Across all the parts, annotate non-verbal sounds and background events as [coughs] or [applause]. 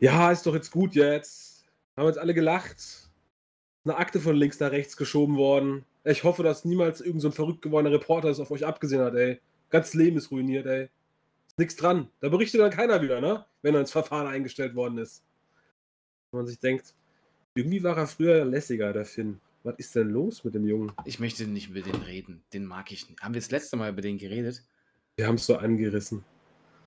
Ja, ist doch jetzt gut jetzt. Haben jetzt alle gelacht. Eine Akte von links nach rechts geschoben worden. Ich hoffe, dass niemals irgendein so ein verrückt gewordener Reporter es auf euch abgesehen hat, ey. Ganz Leben ist ruiniert, ey. Ist nichts dran. Da berichtet dann keiner wieder, ne? Wenn er ins Verfahren eingestellt worden ist. Wenn man sich denkt, irgendwie war er früher lässiger, der Finn. Was ist denn los mit dem Jungen? Ich möchte nicht über den reden. Den mag ich nicht. Haben wir das letzte Mal über den geredet? Wir haben es so angerissen.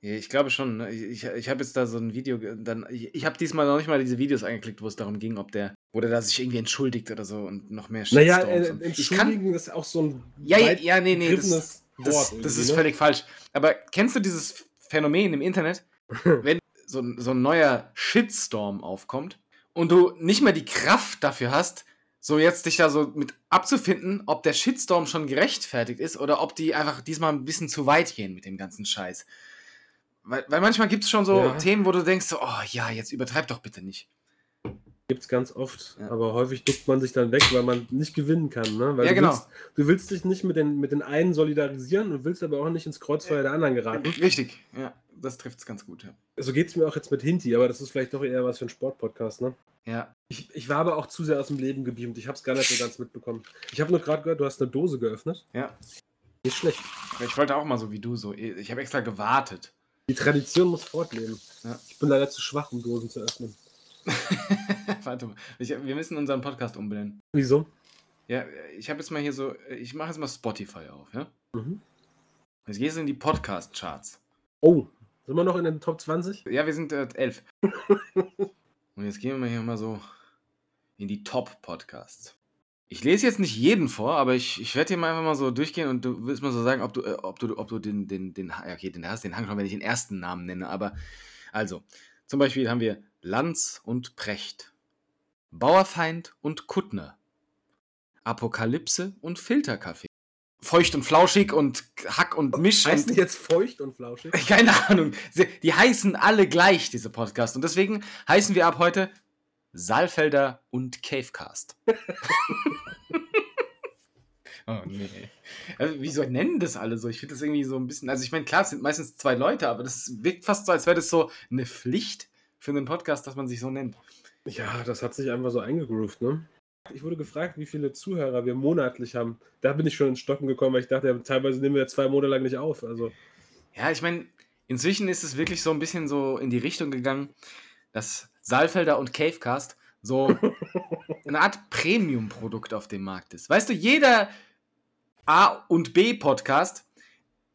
Ich glaube schon. Ne? Ich, ich, habe jetzt da so ein Video. Dann, ich, ich habe diesmal noch nicht mal diese Videos angeklickt, wo es darum ging, ob der. Oder da sich irgendwie entschuldigt oder so und noch mehr Naja, äh, entschuldigen kann, ist auch so ein. Ja, ja, ja nee, nee. Das, das, das ist ne? völlig falsch. Aber kennst du dieses Phänomen im Internet, [laughs] wenn so, so ein neuer Shitstorm aufkommt und du nicht mehr die Kraft dafür hast, so jetzt dich da so mit abzufinden, ob der Shitstorm schon gerechtfertigt ist oder ob die einfach diesmal ein bisschen zu weit gehen mit dem ganzen Scheiß. Weil, weil manchmal gibt es schon so ja. Themen, wo du denkst, so, oh ja, jetzt übertreib doch bitte nicht. Gibt es ganz oft, ja. aber häufig duckt man sich dann weg, weil man nicht gewinnen kann. Ne? Weil ja, du genau. Willst, du willst dich nicht mit den, mit den einen solidarisieren und willst aber auch nicht ins Kreuzfeuer der anderen geraten. Richtig, ja, das trifft es ganz gut. Ja. So geht es mir auch jetzt mit Hinti, aber das ist vielleicht doch eher was für ein Sportpodcast, ne? Ja. Ich, ich war aber auch zu sehr aus dem Leben gebeamt. Ich habe es gar nicht so ganz mitbekommen. Ich habe nur gerade gehört, du hast eine Dose geöffnet. Ja. Nicht schlecht. Ich wollte auch mal so wie du so. Ich habe extra gewartet. Die Tradition muss fortleben. Ja. Ich bin leider zu schwach, um Dosen zu öffnen. [laughs] Warte mal. Ich, wir müssen unseren Podcast umbenennen. Wieso? Ja, ich habe jetzt mal hier so, ich mache jetzt mal Spotify auf, ja? Mhm. Jetzt gehst du in die Podcast-Charts. Oh, sind wir noch in den Top 20? Ja, wir sind äh, 11. [laughs] Und jetzt gehen wir hier mal so in die Top-Podcasts. Ich lese jetzt nicht jeden vor, aber ich, ich werde hier mal einfach mal so durchgehen und du willst mal so sagen, ob du, äh, ob du, ob du den, den, den, okay, den hast, den Hang schon, wenn ich den ersten Namen nenne, aber also, zum Beispiel haben wir Lanz und Precht, Bauerfeind und Kuttner, Apokalypse und Filterkaffee. Feucht und flauschig und Hack und Misch. Heißen die jetzt feucht und flauschig? [laughs] Keine Ahnung. Die heißen alle gleich, diese Podcasts. Und deswegen heißen wir ab heute Saalfelder und Cavecast. [laughs] oh nee. Also, wieso nennen das alle so? Ich finde das irgendwie so ein bisschen. Also, ich meine, klar, es sind meistens zwei Leute, aber das wirkt fast so, als wäre das so eine Pflicht für einen Podcast, dass man sich so nennt. Ja, das hat sich einfach so eingegroovt, ne? Ich wurde gefragt, wie viele Zuhörer wir monatlich haben. Da bin ich schon ins Stocken gekommen, weil ich dachte, ja, teilweise nehmen wir zwei Monate lang nicht auf. Also. Ja, ich meine, inzwischen ist es wirklich so ein bisschen so in die Richtung gegangen, dass Saalfelder und Cavecast so [laughs] eine Art Premium-Produkt auf dem Markt ist. Weißt du, jeder A- und B-Podcast,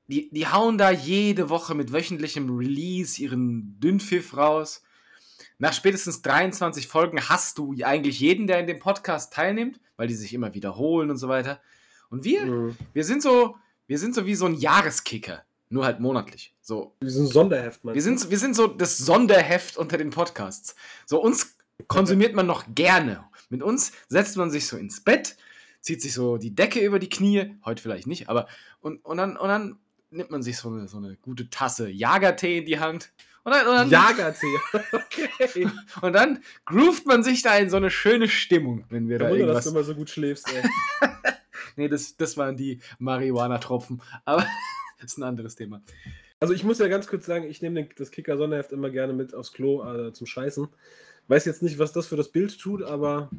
die, die hauen da jede Woche mit wöchentlichem Release ihren Dünnpfiff raus. Nach spätestens 23 Folgen hast du eigentlich jeden, der in dem Podcast teilnimmt, weil die sich immer wiederholen und so weiter. Und wir, mhm. wir sind so, wir sind so wie so ein Jahreskicker. Nur halt monatlich. So. Wir sind ein Sonderheft, wir sind, wir sind so das Sonderheft unter den Podcasts. So, uns konsumiert man noch gerne. Mit uns setzt man sich so ins Bett, zieht sich so die Decke über die Knie, heute vielleicht nicht, aber und, und, dann, und dann nimmt man sich so eine, so eine gute Tasse Jagertee in die Hand. Und dann, und dann, Jagertee, [laughs] okay. Und dann groovt man sich da in so eine schöne Stimmung, wenn wir da Wunder, irgendwas... dass du immer so gut schläfst, ey. [laughs] nee, das, das waren die Marihuana-Tropfen, aber das [laughs] ist ein anderes Thema. Also ich muss ja ganz kurz sagen, ich nehme das Kicker-Sonderheft immer gerne mit aufs Klo äh, zum Scheißen. Weiß jetzt nicht, was das für das Bild tut, aber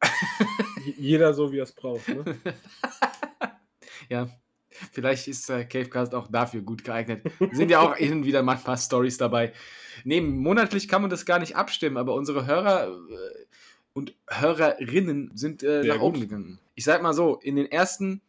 [laughs] jeder so, wie er es braucht. Ne? [laughs] ja, vielleicht ist äh, Cavecast auch dafür gut geeignet. Sind ja auch hin und wieder manchmal Stories dabei. Neben monatlich kann man das gar nicht abstimmen, aber unsere Hörer äh, und Hörerinnen sind äh, nach oben gegangen. Ich sag mal so, in den ersten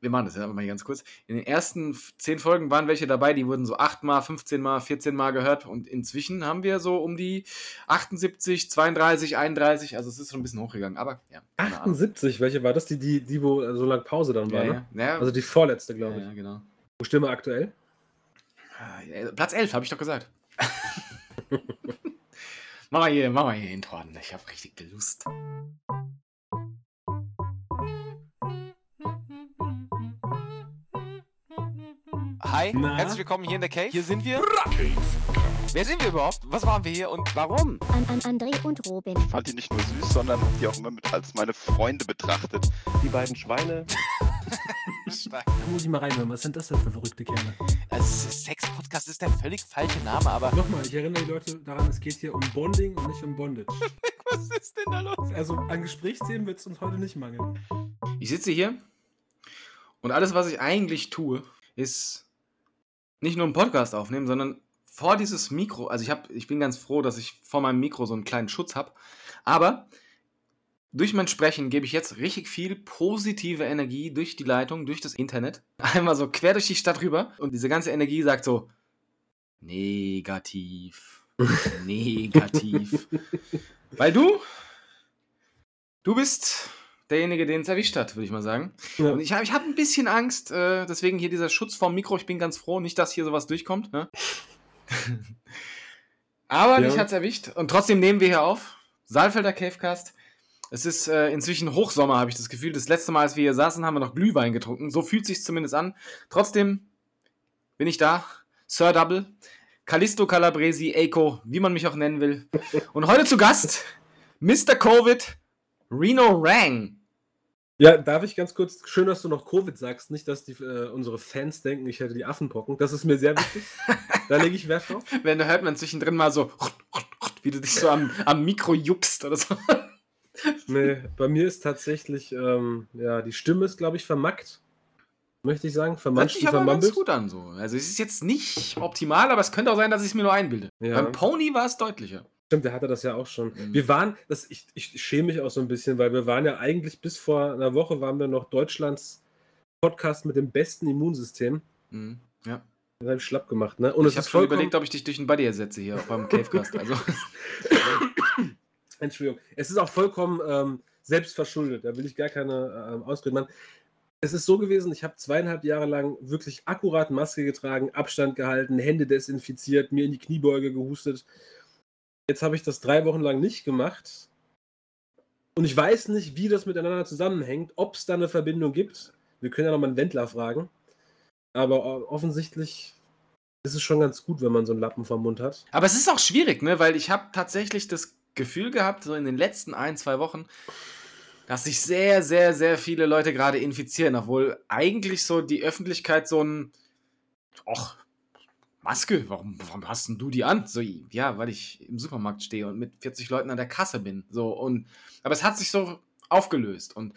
wir machen das ja mal ganz kurz. In den ersten zehn Folgen waren welche dabei, die wurden so 8 mal, 15 mal, 14 mal gehört und inzwischen haben wir so um die 78, 32, 31, also es ist schon ein bisschen hochgegangen, aber ja. 78, welche war das? Die, die, die wo so lange Pause dann war, ja, ne? Ja. Also die vorletzte, glaube ich. Ja, genau. Wo stehen wir aktuell? Platz 11, habe ich doch gesagt. [laughs] mach mal hier, mach mal hier Intro an, ich habe richtig Lust. Hi, Na? herzlich willkommen hier in der Cave. Hier sind wir. Wer sind wir überhaupt? Was waren wir hier und warum? An, an André und Robin. Ich fand die nicht nur süß, sondern hab die auch immer mit als meine Freunde betrachtet. Die beiden Schweine. Stark. Da muss ich mal reinhören. Was sind das denn für verrückte Kerle? Also Sex-Podcast ist der völlig falsche Name, aber Nochmal, ich erinnere die Leute daran, es geht hier um Bonding und nicht um Bondage. [laughs] was ist denn da los? Also an Gesprächsthemen wird es uns heute nicht mangeln. Ich sitze hier und alles, was ich eigentlich tue, ist nicht nur einen Podcast aufnehmen, sondern vor dieses Mikro, also ich, hab, ich bin ganz froh, dass ich vor meinem Mikro so einen kleinen Schutz habe, aber durch mein Sprechen gebe ich jetzt richtig viel positive Energie durch die Leitung, durch das Internet. [laughs] Einmal so quer durch die Stadt rüber und diese ganze Energie sagt so, negativ, negativ. [laughs] Weil du, du bist derjenige, den es erwischt hat, würde ich mal sagen. Ja. Und ich habe ich hab ein bisschen Angst, äh, deswegen hier dieser Schutz vorm Mikro. Ich bin ganz froh, nicht, dass hier sowas durchkommt. Ne? [laughs] Aber Ja. mich hat's erwischt. Und trotzdem nehmen wir hier auf. Saalfelder Cavecast. Es ist äh, inzwischen Hochsommer, habe ich das Gefühl. Das letzte Mal, als wir hier saßen, haben wir noch Glühwein getrunken. So fühlt sich zumindest an. Trotzdem bin ich da. Sir Double. Callisto Calabresi, Eiko, wie man mich auch nennen will. Und heute zu Gast [laughs] Mr. Covid, Reno Rang. Ja, darf ich ganz kurz, schön, dass du noch Covid sagst, nicht, dass die, äh, unsere Fans denken, ich hätte die Affenpocken. Das ist mir sehr wichtig. da lege ich Wert drauf. [laughs] Wenn da hört man zwischendrin mal so, [laughs] wie du dich so am, am Mikro juckst oder so. [laughs] Nee, bei mir ist tatsächlich, ähm, ja, die Stimme ist, glaube ich, vermackt. Möchte ich sagen. Sich und aber ganz gut an so. Also es ist jetzt nicht optimal, aber es könnte auch sein, dass ich es mir nur einbilde. Ja. Beim Pony war es deutlicher. Stimmt, der hatte das ja auch schon. Mhm. Wir waren, das, ich, ich schäme mich auch so ein bisschen, weil wir waren ja eigentlich bis vor einer Woche waren wir noch Deutschlands Podcast mit dem besten Immunsystem. Mhm. Ja. Das habe ich schlapp gemacht, ne? Und ich habe schon vollkommen, überlegt, ob ich dich durch den Buddy ersetze hier beim Cavecast. Also, [laughs] Entschuldigung. Es ist auch vollkommen ähm, selbstverschuldet. Da will ich gar keine ähm, Ausreden machen. Es ist so gewesen, ich habe zweieinhalb Jahre lang wirklich akkurat Maske getragen, Abstand gehalten, Hände desinfiziert, mir in die Kniebeuge gehustet. Jetzt habe ich das drei Wochen lang nicht gemacht. Und ich weiß nicht, wie das miteinander zusammenhängt, ob es da eine Verbindung gibt. Wir können ja nochmal einen Wendler fragen. Aber o- offensichtlich ist es schon ganz gut, wenn man so einen Lappen vom Mund hat. aber es ist auch schwierig, ne? Weil ich habe tatsächlich das Gefühl gehabt, so in den letzten ein, zwei Wochen, dass sich sehr, sehr, sehr viele Leute gerade infizieren, obwohl eigentlich so die Öffentlichkeit so ein, ach, Maske, warum, warum hast denn du die an? So, ja, weil ich im Supermarkt stehe und mit 40 Leuten an der Kasse bin. So, und, aber es hat sich so aufgelöst und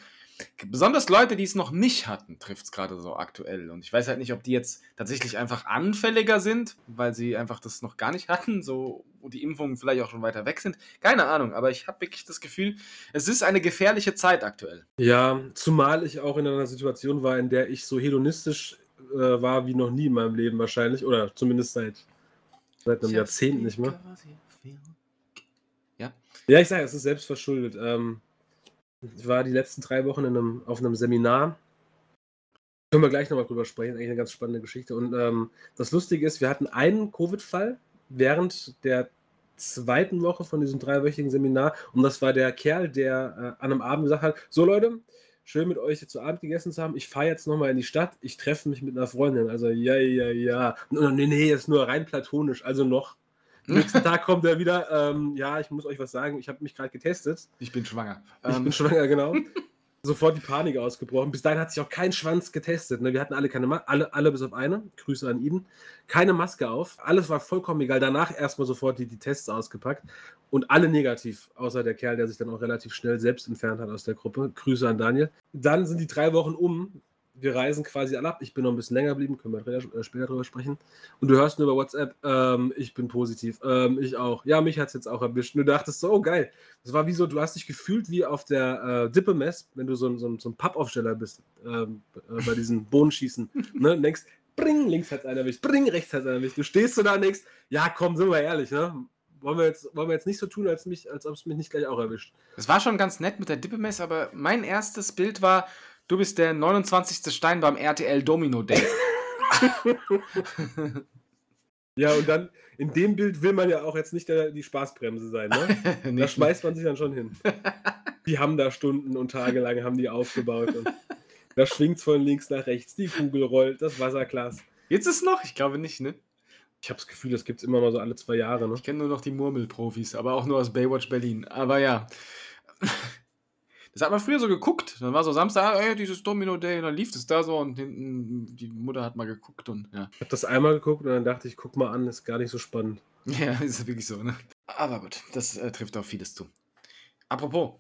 besonders Leute, die es noch nicht hatten, trifft es gerade so aktuell. Und ich weiß halt nicht, ob die jetzt tatsächlich einfach anfälliger sind, weil sie einfach das noch gar nicht hatten, so wo die Impfungen vielleicht auch schon weiter weg sind. Keine Ahnung, aber ich habe wirklich das Gefühl, es ist eine gefährliche Zeit aktuell. Ja, zumal ich auch in einer Situation war, in der ich so hedonistisch äh, war wie noch nie in meinem Leben wahrscheinlich. Oder zumindest seit, seit einem Jahrzehnt nicht mehr. Ja, ich sage, es ist selbst verschuldet. Ähm, ich war die letzten drei Wochen in einem, auf einem Seminar. Können wir gleich nochmal drüber sprechen, eigentlich eine ganz spannende Geschichte. Und ähm, das Lustige ist, wir hatten einen Covid-Fall während der zweiten Woche von diesem dreiwöchigen Seminar. Und das war der Kerl, der äh, an einem Abend gesagt hat: So, Leute, schön mit euch zu Abend gegessen zu haben. Ich fahre jetzt nochmal in die Stadt. Ich treffe mich mit einer Freundin. Also, ja, ja, ja. Nee, nee, ist nur rein platonisch. Also noch. [laughs] Nächsten Tag kommt er wieder. Ähm, ja, ich muss euch was sagen. Ich habe mich gerade getestet. Ich bin schwanger. Ich Ähm, bin schwanger, genau. [laughs] Sofort die Panik ausgebrochen. Bis dahin hat sich auch kein Schwanz getestet. Ne? Wir hatten alle keine Maske, alle, alle bis auf eine. Grüße an Iden. Keine Maske auf. Alles war vollkommen egal. Danach erstmal sofort die, die Tests ausgepackt. Und alle negativ, außer der Kerl, der sich dann auch relativ schnell selbst entfernt hat aus der Gruppe. Grüße an Daniel. Dann sind die drei Wochen um. Wir reisen quasi alle ab. Ich bin noch ein bisschen länger geblieben, können wir später- äh, später drüber sprechen. Und du hörst nur über WhatsApp, ähm, ich bin positiv. Ähm, ich auch. Ja, mich hat es jetzt auch erwischt. Und du dachtest so, oh geil. Das war wie so, du hast dich gefühlt wie auf der äh, Dippemess, wenn du so, ein- so, so ein Pappaufsteller bist, ähm, äh, bei diesen [laughs] Bohnenschießen. ne? Und denkst, bring, links hat einer erwischt, bring, rechts hat einer erwischt. Du stehst so da und denkst, ja komm, sind wir ehrlich, ne? Wollen wir jetzt, wollen wir jetzt nicht so tun, als, mich, als ob es mich nicht gleich auch erwischt. Es war schon ganz nett mit der Dippemess, aber mein erstes Bild war, du bist der 29. Stein beim RTL Domino Day. [laughs] Ja, und dann, in dem Bild will man ja auch jetzt nicht der, die Spaßbremse sein, ne? [laughs] Da schmeißt man sich dann schon hin. [laughs] Die haben da Stunden und Tage lang haben die aufgebaut. Und da schwingt es von links nach rechts, die Kugel rollt, das Wasserglas. Jetzt ist noch? Ich glaube nicht, ne? Ich habe das Gefühl, das gibt es immer mal so alle zwei Jahre. Ne? Ich kenne nur noch die Murmelprofis, aber auch nur aus Baywatch Berlin. Aber ja. Das hat man früher so geguckt. Dann war so Samstag, ah, ey, dieses Domino Day, dann lief es da so und hinten die Mutter hat mal geguckt und ja. Ich habe das einmal geguckt und dann dachte ich, guck mal an, ist gar nicht so spannend. [laughs] Ja, ist wirklich so, ne? Aber gut, das äh, trifft auf vieles zu. Apropos,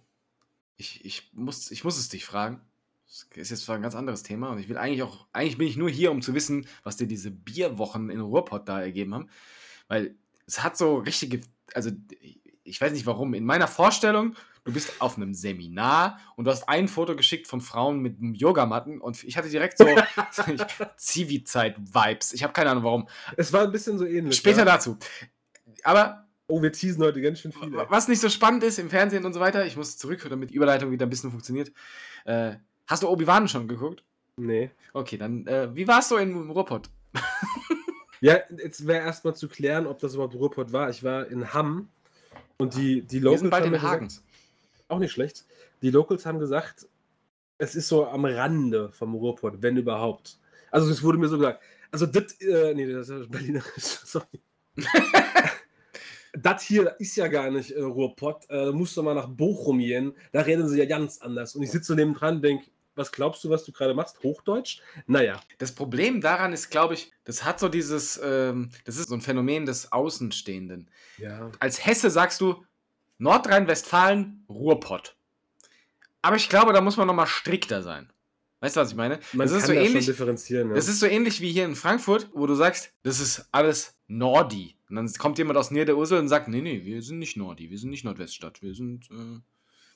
ich, ich, muss, ich muss es dich fragen. Das ist jetzt zwar ein ganz anderes Thema und ich will eigentlich auch, eigentlich bin ich nur hier, um zu wissen, was dir diese Bierwochen in Ruhrpott da ergeben haben. Weil es hat so richtige, also ich weiß nicht warum, in meiner Vorstellung, du bist auf einem Seminar und du hast ein Foto geschickt von Frauen mit Yogamatten und ich hatte direkt so [laughs] Zivi-Zeit-Vibes. Ich habe keine Ahnung warum. Es war ein bisschen so ähnlich. Später ja? dazu. Aber Oh, wir teasen heute ganz schön viel. ey. was nicht so spannend ist im Fernsehen und so weiter, ich muss zurück, damit die Überleitung wieder ein bisschen funktioniert. Äh, hast du Obi-Wan schon geguckt? Nee. Okay, dann, äh, wie warst du in Ruhrpott? [laughs] Ja, jetzt wäre erstmal zu klären, ob das überhaupt Ruhrpott war. Ich war in Hamm und die, die Wir Locals sind bald in mir Hagen. gesagt, auch nicht schlecht. Die Locals haben gesagt, es ist so am Rande vom Ruhrpott, wenn überhaupt. Also es wurde mir so gesagt. Also das, äh, nee, das ist Berlinerisch, [laughs] sorry. das hier ist ja gar nicht äh, Ruhrpott. Äh, da musst du mal nach Bochum gehen. Da reden sie ja ganz anders. Und ich sitze so neben dran und denke, was glaubst du, was du gerade machst? Hochdeutsch? Naja. Das Problem daran ist, glaube ich, das hat so dieses, ähm, das ist so ein Phänomen des Außenstehenden. Ja. Als Hesse sagst du Nordrhein-Westfalen, Ruhrpott. Aber ich glaube, da muss man nochmal strikter sein. Weißt du, was ich meine? Man das ist kann so da ähnlich. schon differenzieren. Ja. Das ist so ähnlich wie hier in Frankfurt, wo du sagst, das ist alles Nordi. Und dann kommt jemand aus Niederursel und sagt, nee, nee, wir sind nicht Nordi, wir sind nicht Nordweststadt, wir sind, äh,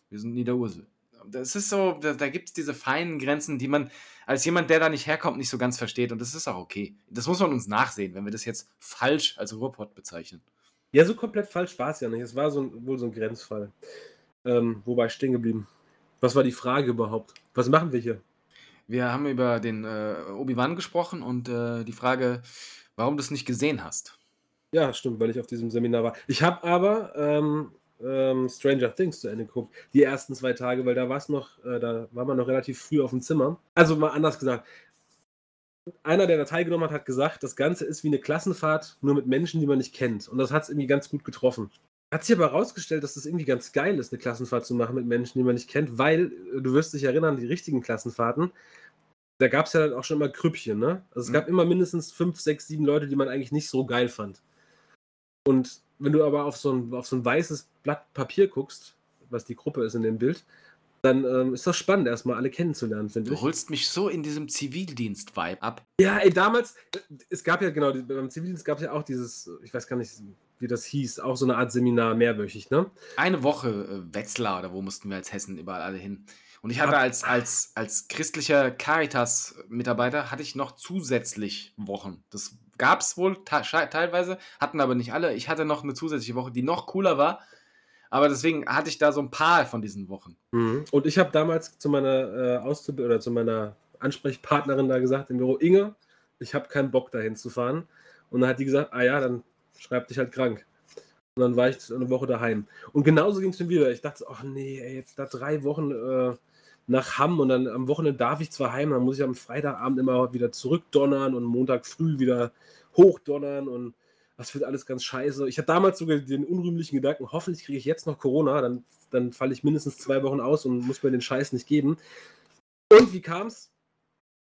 wir sind Niederursel. Das ist so, da, da gibt es diese feinen Grenzen, die man als jemand, der da nicht herkommt, nicht so ganz versteht. Und das ist auch okay. Das muss man uns nachsehen, wenn wir das jetzt falsch als Ruhrpott bezeichnen. Ja, so komplett falsch war es ja nicht. Es war so ein, wohl so ein Grenzfall. Ähm, wo war ich stehen geblieben? Was war die Frage überhaupt? Was machen wir hier? Wir haben über den äh, Obi-Wan gesprochen und äh, die Frage, warum du es nicht gesehen hast. Ja, stimmt, weil ich auf diesem Seminar war. Ich habe aber ähm, ähm, Stranger Things zu Ende geguckt, die ersten zwei Tage, weil da war es noch, äh, da war man noch relativ früh auf dem Zimmer. Also mal anders gesagt. Einer, der da teilgenommen hat, hat gesagt, das Ganze ist wie eine Klassenfahrt, nur mit Menschen, die man nicht kennt. Und das hat es irgendwie ganz gut getroffen. Hat sich aber herausgestellt, dass das irgendwie ganz geil ist, eine Klassenfahrt zu machen mit Menschen, die man nicht kennt, weil, äh, du wirst dich erinnern, die richtigen Klassenfahrten, da gab es ja dann auch schon immer Krüppchen, ne? Also es Mhm. gab immer mindestens fünf, sechs, sieben Leute, die man eigentlich nicht so geil fand. Und wenn du aber auf so ein, auf so ein weißes Blatt Papier guckst, was die Gruppe ist in dem Bild, dann ähm, ist das spannend, erstmal alle kennenzulernen, finde Du ich. holst mich so in diesem Zivildienst-Vibe ab. Ja, ey, damals, äh, es gab ja genau, beim Zivildienst gab es ja auch dieses, ich weiß gar nicht, wie das hieß, auch so eine Art Seminar mehrwöchig, ne? Eine Woche äh, Wetzlar oder wo mussten wir als Hessen überall alle hin. Und ich hatte als, als, als christlicher Caritas-Mitarbeiter hatte ich noch zusätzlich Wochen. Das gab es wohl teilweise, hatten aber nicht alle. Ich hatte noch eine zusätzliche Woche, die noch cooler war. Aber deswegen hatte ich da so ein paar von diesen Wochen. Mhm. Und ich habe damals zu meiner äh, Auszub oder zu meiner Ansprechpartnerin da gesagt im Büro, Inge, ich habe keinen Bock dahin zu fahren. Und dann hat die gesagt, ah ja, dann schreib dich halt krank. Und dann war ich eine Woche daheim. Und genauso ging es mir wieder. Ich dachte, ach nee, ey, jetzt da drei Wochen äh, nach Hamm und dann am Wochenende darf ich zwar heim, dann muss ich am Freitagabend immer wieder zurückdonnern und Montag früh wieder hochdonnern und das wird alles ganz scheiße. Ich hatte damals sogar den unrühmlichen Gedanken, hoffentlich kriege ich jetzt noch Corona, dann, dann falle ich mindestens zwei Wochen aus und muss mir den Scheiß nicht geben. Und wie kam's?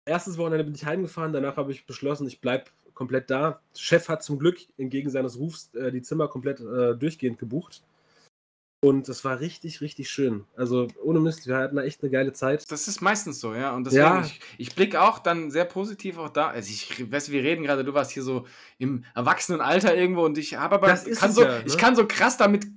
Erstes Wochenende bin ich heimgefahren, danach habe ich beschlossen, ich bleibe komplett da. Chef hat zum Glück entgegen seines Rufs äh, die Zimmer komplett äh, durchgehend gebucht. Und das war richtig, richtig schön. Also ohne Mist, wir hatten da echt eine geile Zeit. Das ist meistens so, ja. Und deswegen, Ja. ich, ich blicke auch dann sehr positiv auch da. Also ich weiß, wir reden gerade, du warst hier so im Erwachsenenalter irgendwo und ich habe aber Das kann so, ja, ne? ich kann so krass damit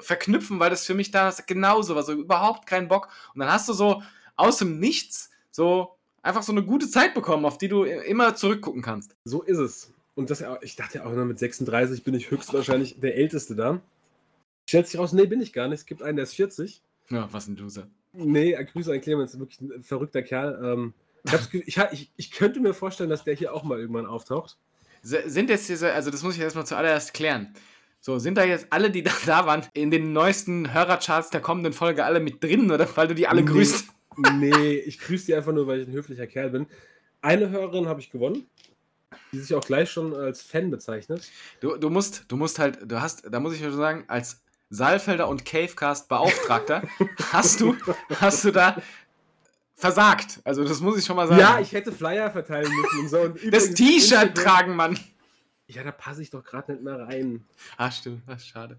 verknüpfen, weil das für mich da genauso war, so überhaupt keinen Bock. Und dann hast du so aus dem Nichts so einfach so eine gute Zeit bekommen, auf die du immer zurückgucken kannst. So ist es. Und das, ich dachte ja auch, ne, mit 36 bin ich höchstwahrscheinlich der Älteste da. Stellt sich raus, nee, bin ich gar nicht. Es gibt einen, der ist 40. Ja, was ein Loser. Nee, äh, Grüße an Clemens, wirklich ein verrückter Kerl. Ähm, ich, ich, ich, ich könnte mir vorstellen, dass der hier auch mal irgendwann auftaucht. Sind jetzt diese, also das muss ich erstmal zuallererst klären. So, sind da jetzt alle, die [laughs] da, da waren, in den neuesten Hörercharts der kommenden Folge alle mit drin oder weil du die alle Nee. grüßt? [laughs] Nee, ich grüße die einfach nur, weil ich ein höflicher Kerl bin. Eine Hörerin habe ich gewonnen, die sich auch gleich schon als Fan bezeichnet. Du, du musst, du musst halt, du hast, da muss ich schon sagen, als Saalfelder und Cavecast Beauftragter hast du, hast du da versagt. Also das muss ich schon mal sagen. Ja, ich hätte Flyer verteilen müssen und so. Und das T-Shirt tragen, Mann. Ja, da passe ich doch gerade nicht mehr rein. Ah, stimmt. Das ist schade.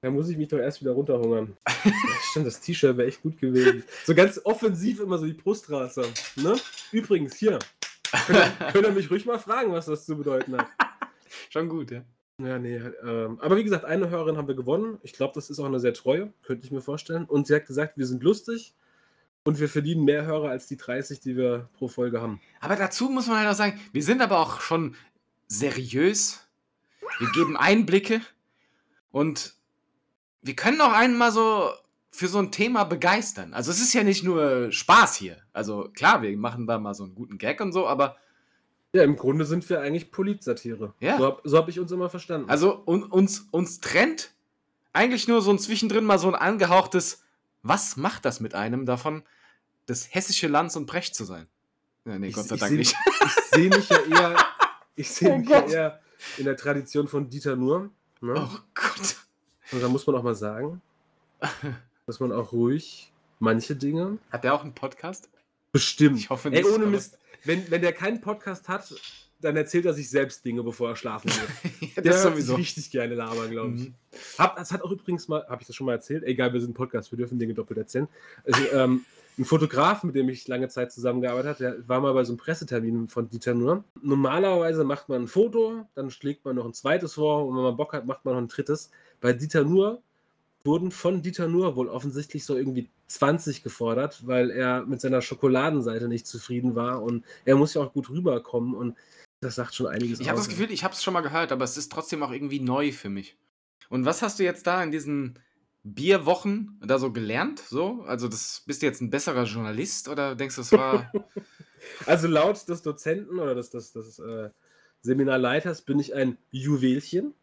Da muss ich mich doch erst wieder runterhungern. ja, stimmt, das T-Shirt wäre echt gut gewesen. So ganz offensiv immer so die Brustrasse. Ne? Übrigens, hier. Könnt ihr, könnt ihr mich ruhig mal fragen, was das zu bedeuten hat. [laughs] Schon gut, ja. Ja, nee. Ähm, aber wie gesagt, eine Hörerin haben wir gewonnen. Ich glaube, das ist auch eine sehr treue, könnte ich mir vorstellen. Und sie hat gesagt, wir sind lustig und wir verdienen mehr Hörer als die 30, die wir pro Folge haben. Aber dazu muss man halt auch sagen, wir sind aber auch schon seriös. Wir geben Einblicke und wir können auch einen mal so für so ein Thema begeistern. Also es ist ja nicht nur Spaß hier. Also klar, wir machen da mal so einen guten Gag und so, aber Ja, im Grunde sind wir eigentlich Politsatire. Ja. So habe so hab ich uns immer verstanden. also un, uns, uns trennt eigentlich nur so ein zwischendrin mal so ein angehauchtes, was macht das mit einem davon, das hessische Lanz und Brecht zu sein? Ja, nee, Ich- Gott sei ich Dank seh- nicht. [laughs] ich sehe mich ja eher, ich sehe Oh mich ja eher in der Tradition von Dieter Nuhr. Ne? Oh Gott. Und da muss man auch mal sagen, [laughs] dass man auch ruhig manche Dinge Hat der auch einen Podcast? bestimmt. Ich hoffe Ey, nicht, ohne aber- Mist, wenn, wenn der keinen Podcast hat, dann erzählt er sich selbst Dinge, bevor er schlafen geht. [laughs] ja, Der sowieso. richtig gerne labern, glaube ich. Mhm. Hab, das hat auch übrigens mal, habe ich das schon mal erzählt? Egal, wir sind Podcast, wir dürfen Dinge doppelt erzählen. Also, [laughs] ähm, ein Fotograf, mit dem ich lange Zeit zusammengearbeitet habe, der war mal bei so einem Pressetermin von Dieter Nuhr. Normalerweise macht man ein Foto, dann schlägt man noch ein zweites vor und wenn man Bock hat, macht man noch ein drittes. Bei Dieter Nuhr wurden von Dieter Nuhr wohl offensichtlich so irgendwie 20 gefordert, weil er mit seiner Schokoladenseite nicht zufrieden war und er muss ja auch gut rüberkommen und das sagt schon einiges Ich habe das Gefühl, ich habe es schon mal gehört, aber es ist trotzdem auch irgendwie neu für mich. Und was hast du jetzt da in diesen Bierwochen da so gelernt? So? Also, das, bist du jetzt ein besserer Journalist oder denkst du, das war. [laughs] Also laut des Dozenten oder des, des, des äh, Seminarleiters bin ich ein Juwelchen.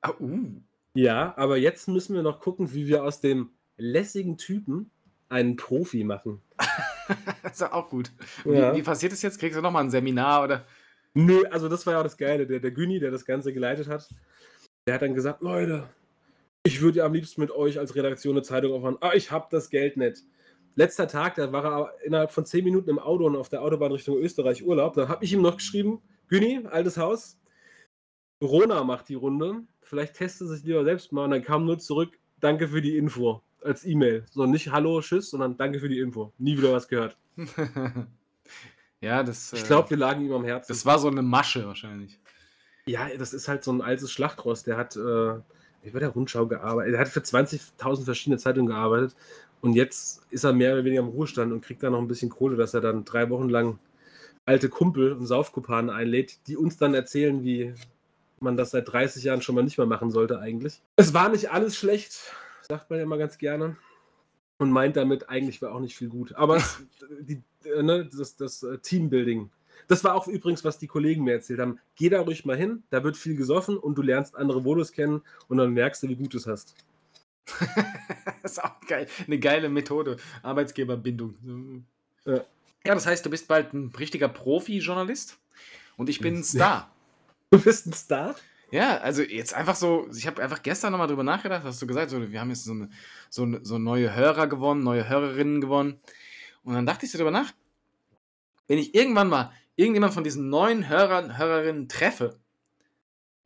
Ah, uh. Ja, aber jetzt müssen wir noch gucken, wie wir aus dem lässigen Typen einen Profi machen. Das [laughs] ist ja auch gut. Ja. Wie, wie passiert das jetzt? Kriegst du nochmal ein Seminar oder? Nö, also das war ja auch das Geile. Der, der Günni, der das Ganze geleitet hat, der hat dann gesagt, Leute, ich würde ja am liebsten mit euch als Redaktion eine Zeitung aufmachen. Ah, ich habe das Geld nicht. Letzter Tag, da war er innerhalb von 10 Minuten im Auto und auf der Autobahn Richtung Österreich Urlaub. Da habe ich ihm noch geschrieben, Günni, altes Haus, Rona macht die Runde. Vielleicht teste sich lieber selbst mal. Und dann kam nur zurück, danke für die Info. Als E-Mail. So nicht Hallo, Tschüss, sondern danke für die Info. Nie wieder was gehört. [laughs] ja, das. Ich äh, glaube, wir lagen ihm am Herzen. das war so eine Masche wahrscheinlich. Ja, das ist halt so ein altes Schlachtross. Der hat äh, bei der Rundschau gearbeitet. Er hat für 20.000 verschiedene Zeitungen gearbeitet. Und jetzt ist er mehr oder weniger im Ruhestand und kriegt da noch ein bisschen Kohle, dass er dann drei Wochen lang alte Kumpel und Saufkumpanen einlädt, die uns dann erzählen, wie man das seit 30 Jahren schon mal nicht mehr machen sollte eigentlich. Es war nicht alles schlecht, sagt man ja immer ganz gerne. Und meint damit, eigentlich war auch nicht viel gut. Aber die, äh, ne, das, das äh, Teambuilding, das war auch übrigens, was die Kollegen mir erzählt haben. Geh da ruhig mal hin, da wird viel gesoffen und du lernst andere Volos kennen und dann merkst du, wie gut du es hast. [laughs] das ist auch geil. Eine geile Methode. Arbeitsgeberbindung. Ja. Ja, das heißt, du bist bald ein richtiger Profi-Journalist und ich bin ein Star. Du bist ein Star? Ja, also jetzt einfach so, ich habe einfach gestern nochmal drüber nachgedacht, hast du gesagt, so, wir haben jetzt so, eine, so, so neue Hörer gewonnen, neue Hörerinnen gewonnen. Und dann dachte ich so drüber nach, wenn ich irgendwann mal irgendjemand von diesen neuen Hörern, Hörerinnen treffe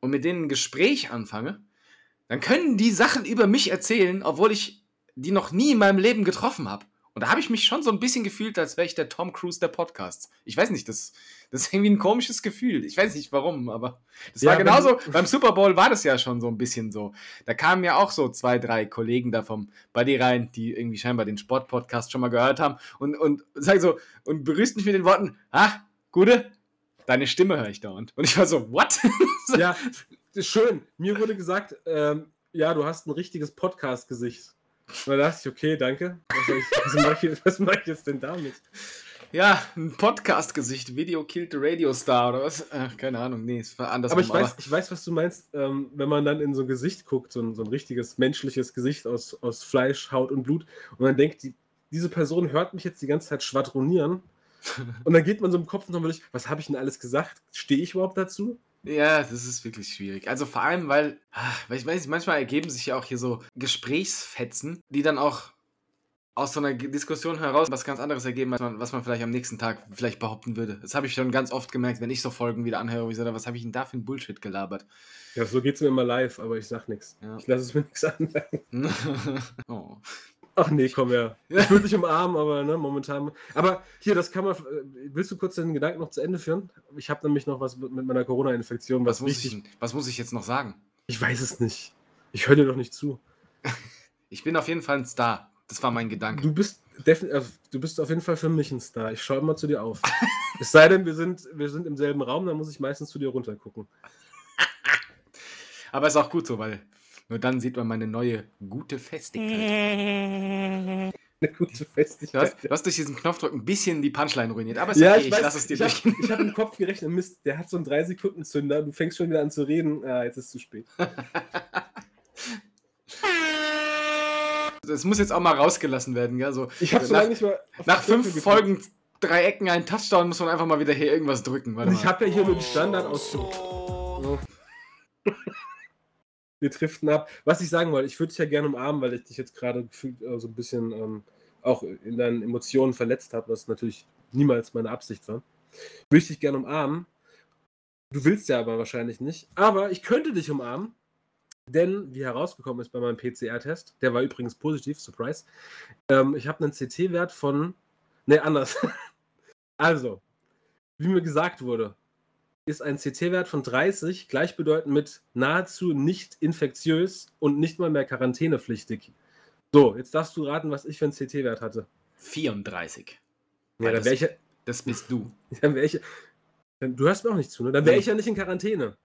und mit denen ein Gespräch anfange, dann können die Sachen über mich erzählen, obwohl ich die noch nie in meinem Leben getroffen habe. Und da habe ich mich schon so ein bisschen gefühlt, als wäre ich der Tom Cruise der Podcasts. Ich weiß nicht, das, das ist irgendwie ein komisches Gefühl. Ich weiß nicht warum, aber das Ja, war genauso. Beim Super Bowl war das ja schon so ein bisschen so. Da kamen ja auch so zwei, drei Kollegen da vom Buddy rein, die irgendwie scheinbar den Sportpodcast schon mal gehört haben und, und sagen so, und begrüßt mich mit den Worten, ah, Gute, deine Stimme höre ich dauernd. Und ich war so, what? [laughs] Ja, schön. Mir wurde gesagt, ähm, ja, du hast ein richtiges Podcast-Gesicht. Und da dachte ich, okay, danke. Was, ich, was mache ich, was mach ich jetzt denn damit? ja, ein Podcast-Gesicht, Video killed the Radio Star oder was? Ach, keine Ahnung, nee, es war anders. Aber ich weiß, ich weiß, was du meinst, ähm, wenn man dann in so ein Gesicht guckt, so ein, so ein richtiges menschliches Gesicht aus, aus Fleisch, Haut und Blut, und man denkt, die, diese Person hört mich jetzt die ganze Zeit schwadronieren. [laughs] Und dann geht man so im Kopf nochmal durch, was habe ich denn alles gesagt? Stehe ich überhaupt dazu? Ja, das ist wirklich schwierig. Also vor allem, weil, ah, weil ich weiß, nicht, manchmal ergeben sich ja auch hier so Gesprächsfetzen, die dann auch aus so einer Diskussion heraus was ganz anderes ergeben, was man, was man vielleicht am nächsten Tag vielleicht behaupten würde. Das habe ich schon ganz oft gemerkt, wenn ich so Folgen wieder anhöre, ich sage, was habe ich denn da für ein Bullshit gelabert? Ja, so geht's mir immer live, aber ich sag nichts. Ja. Ich lasse es mir nichts anmerken. [laughs] [laughs] oh. Ach nee, komm her. Ich würde dich umarmen, aber ne, momentan. Aber hier, das kann man. äh, Willst du kurz den Gedanken noch zu Ende führen? Ich habe nämlich noch was mit meiner Corona-Infektion, Was was, muss, wichtig. ich, was muss ich jetzt noch sagen? Ich weiß es nicht. Ich höre dir doch nicht zu. [laughs] Ich bin auf jeden Fall ein Star. Das war mein Gedanke. Du bist, äh, du bist auf jeden Fall für mich ein Star. Ich schaue immer zu dir auf. [laughs] es sei denn, wir sind, wir sind im selben Raum, dann muss ich meistens zu dir runtergucken. [laughs] Aber ist auch gut so, weil nur dann sieht man meine neue gute Festigkeit. Eine gute Du Festigkeit. hast, du hast durch diesen Knopfdruck ein bisschen die Punchline ruiniert, aber ist Ja, okay, ich, ich, weiß, lasse es dir ich habe durchgehen. hab im Kopf gerechnet, Mist, der hat so einen 3-Sekunden-Zünder, du fängst schon wieder an zu reden. Ah, jetzt ist es zu spät. [laughs] Das muss jetzt auch mal rausgelassen werden, gell? So, Ich habe so nach, lange nicht mal. nach fünf. Folgen drei Ecken, ein Touchdown, muss man einfach mal wieder hier irgendwas drücken. Warte Und ich habe ja hier nur die Standardausdruck. [laughs] Wir driften ab. Was ich sagen wollte, ich würde dich ja gerne umarmen, weil ich dich jetzt gerade gefühlt äh, so ein bisschen ähm, auch in deinen Emotionen verletzt habe, was natürlich niemals meine Absicht war. Würde ich dich gerne umarmen. Du willst ja aber wahrscheinlich nicht. Aber ich könnte dich umarmen, denn wie herausgekommen ist bei meinem PCR-Test, der war übrigens positiv, Surprise. Ähm, ich habe einen CT-Wert von. Ne, anders. [laughs] also, wie mir gesagt wurde, ist ein CT-Wert von 30 gleichbedeutend mit nahezu nicht infektiös und nicht mal mehr quarantänepflichtig. So, jetzt darfst du raten, was ich für einen CT-Wert hatte. 34. Ja, dann wäre ich, ja- Das bist du. [laughs] dann ich, ja- dann, du hörst mir auch nicht zu, ne? Dann wäre ich ja nicht in Quarantäne.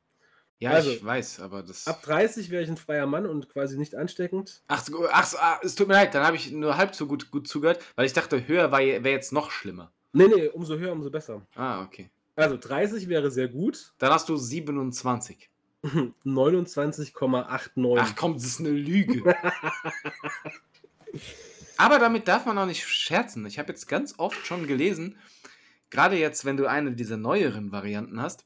Ja, Also, ich weiß, aber das. Ab 30 wäre ich ein freier Mann und quasi nicht ansteckend. Ach, ach ah, es tut mir leid, dann habe ich nur halb so gut, gut zugehört, weil ich dachte, höher wäre jetzt noch schlimmer. Nee, nee, umso höher, umso besser. Ah, okay. Also 30 wäre sehr gut. Dann hast du 27. 29,89. [laughs] Ach komm, das ist eine Lüge. [laughs] Aber damit darf man auch nicht scherzen. Ich habe jetzt ganz oft schon gelesen, gerade jetzt, wenn du eine dieser neueren Varianten hast,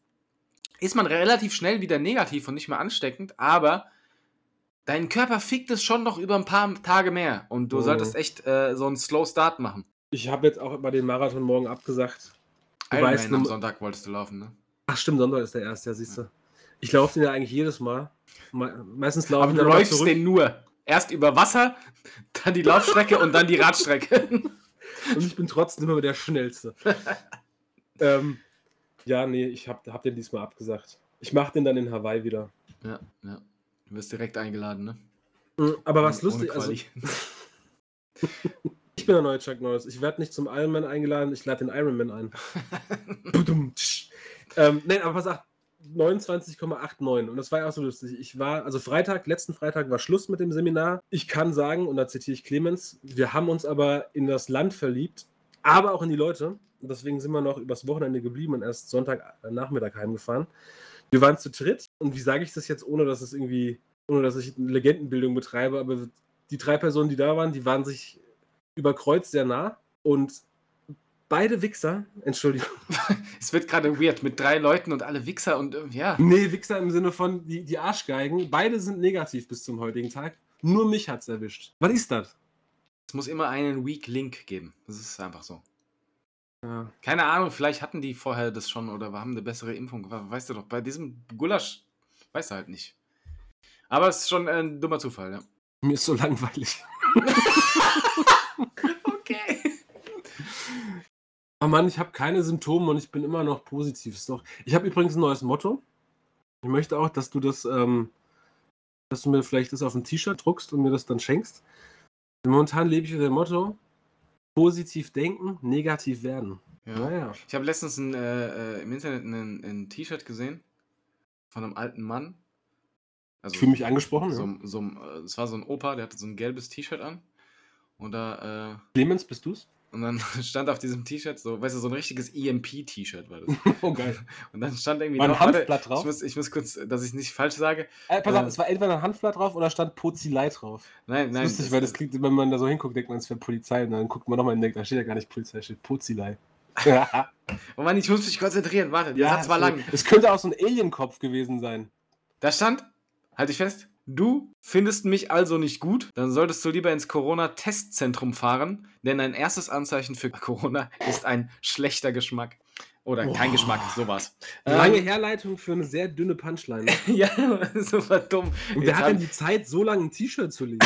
ist man relativ schnell wieder negativ und nicht mehr ansteckend, aber dein Körper fickt es schon noch über ein paar Tage mehr und du Mhm. solltest echt äh, so einen Slow Start machen. Ich habe jetzt auch immer den Marathon morgen abgesagt. Ironman weißt am Sonntag wolltest du laufen, ne? Ach stimmt, Sonntag ist der erste, ja, siehst du. Ich laufe den ja eigentlich jedes Mal. Me meistens laufe ich du dann läufst zurück. den nur. Erst über Wasser, dann die Laufstrecke und dann die Radstrecke. [laughs] Und ich bin trotzdem immer der Schnellste. [laughs] ähm, ja, nee, ich habe hab den diesmal abgesagt. Ich mache den dann in Hawaii wieder. ja, ja. Du wirst direkt eingeladen, ne? Mhm, Aber was lustig, also. [laughs] ich bin der neue Chuck Norris. Ich werde nicht zum Ironman eingeladen, ich lade den Ironman ein. [laughs] Ähm, nein, aber pass auf, 29,89 und das war ja auch so lustig. Ich war, also Freitag, letzten Freitag war Schluss mit dem Seminar. Ich kann sagen, und da zitiere ich Clemens, wir haben uns aber in das Land verliebt, aber auch in die Leute. Und deswegen sind wir noch übers Wochenende geblieben und erst Sonntagnachmittag heimgefahren. Wir waren zu dritt und wie sage ich das jetzt, ohne dass es irgendwie, ohne dass ich eine Legendenbildung betreibe, aber die drei Personen, die da waren, die waren sich über Kreuz sehr nah und beide Wichser, Entschuldigung, [laughs] Es wird gerade weird mit drei Leuten und alle Wichser und äh, ja. Nee, Wichser im Sinne von die, die Arschgeigen. Beide sind negativ bis zum heutigen Tag. Nur mich hat's erwischt. Was ist das? Es muss immer einen Weak Link geben. Das ist einfach so. Ja. Keine Ahnung, vielleicht hatten die vorher das schon oder haben eine bessere Impfung. We- Weißt du doch, bei diesem Gulasch weißt du halt nicht. Aber es ist schon ein dummer Zufall, ja. Mir ist so langweilig. [laughs] Okay. [laughs] Oh Mann, ich habe keine Symptome und ich bin immer noch positiv. Ist doch. Ich habe übrigens ein neues Motto. Ich möchte auch, dass du das, ähm, dass du mir vielleicht das auf ein T-Shirt druckst und mir das dann schenkst. Momentan lebe ich mit dem Motto: positiv denken, negativ werden. Ja. Naja. Ich habe letztens ein, äh, äh, im Internet ein, ein T-Shirt gesehen von einem alten Mann. Also Ich fühle mich angesprochen. so, ja. so, äh, es war so ein Opa, der hatte so ein gelbes T-Shirt an. Und da, äh, Clemens, bist du's? und dann [laughs] stand auf diesem T-Shirt so, weißt du, so ein richtiges EMP-T-Shirt war das. [laughs] Oh geil. Und dann stand irgendwie War ein drauf, warte, Hanfblatt drauf? Ich muss, ich muss kurz, dass ich es nicht falsch sage. Äh, pass Äh, auf, es war entweder ein Hanfblatt drauf oder stand Pozilei drauf. Nein, Das nein. ist lustig, weil das klingt, wenn man da so hinguckt, denkt man, es wäre Polizei. Und dann guckt man nochmal und denkt, da steht ja gar nicht Polizei, steht Pozilei. Ja, [laughs] Oh Mann, ich muss mich konzentrieren. Warte, der Satz war lang. Es könnte auch so ein Alienkopf gewesen sein. Da stand, halte ich fest, du findest mich also nicht gut, dann solltest du lieber ins Corona-Testzentrum fahren, denn ein erstes Anzeichen für [laughs] Corona ist ein schlechter Geschmack. Oder kein Boah. Geschmack, sowas. Lange Ähm, Herleitung für eine sehr dünne Punchline. ne? [laughs] ja, [laughs] super dumm. Und wer hat denn die Zeit, so lange ein T-Shirt zu lesen?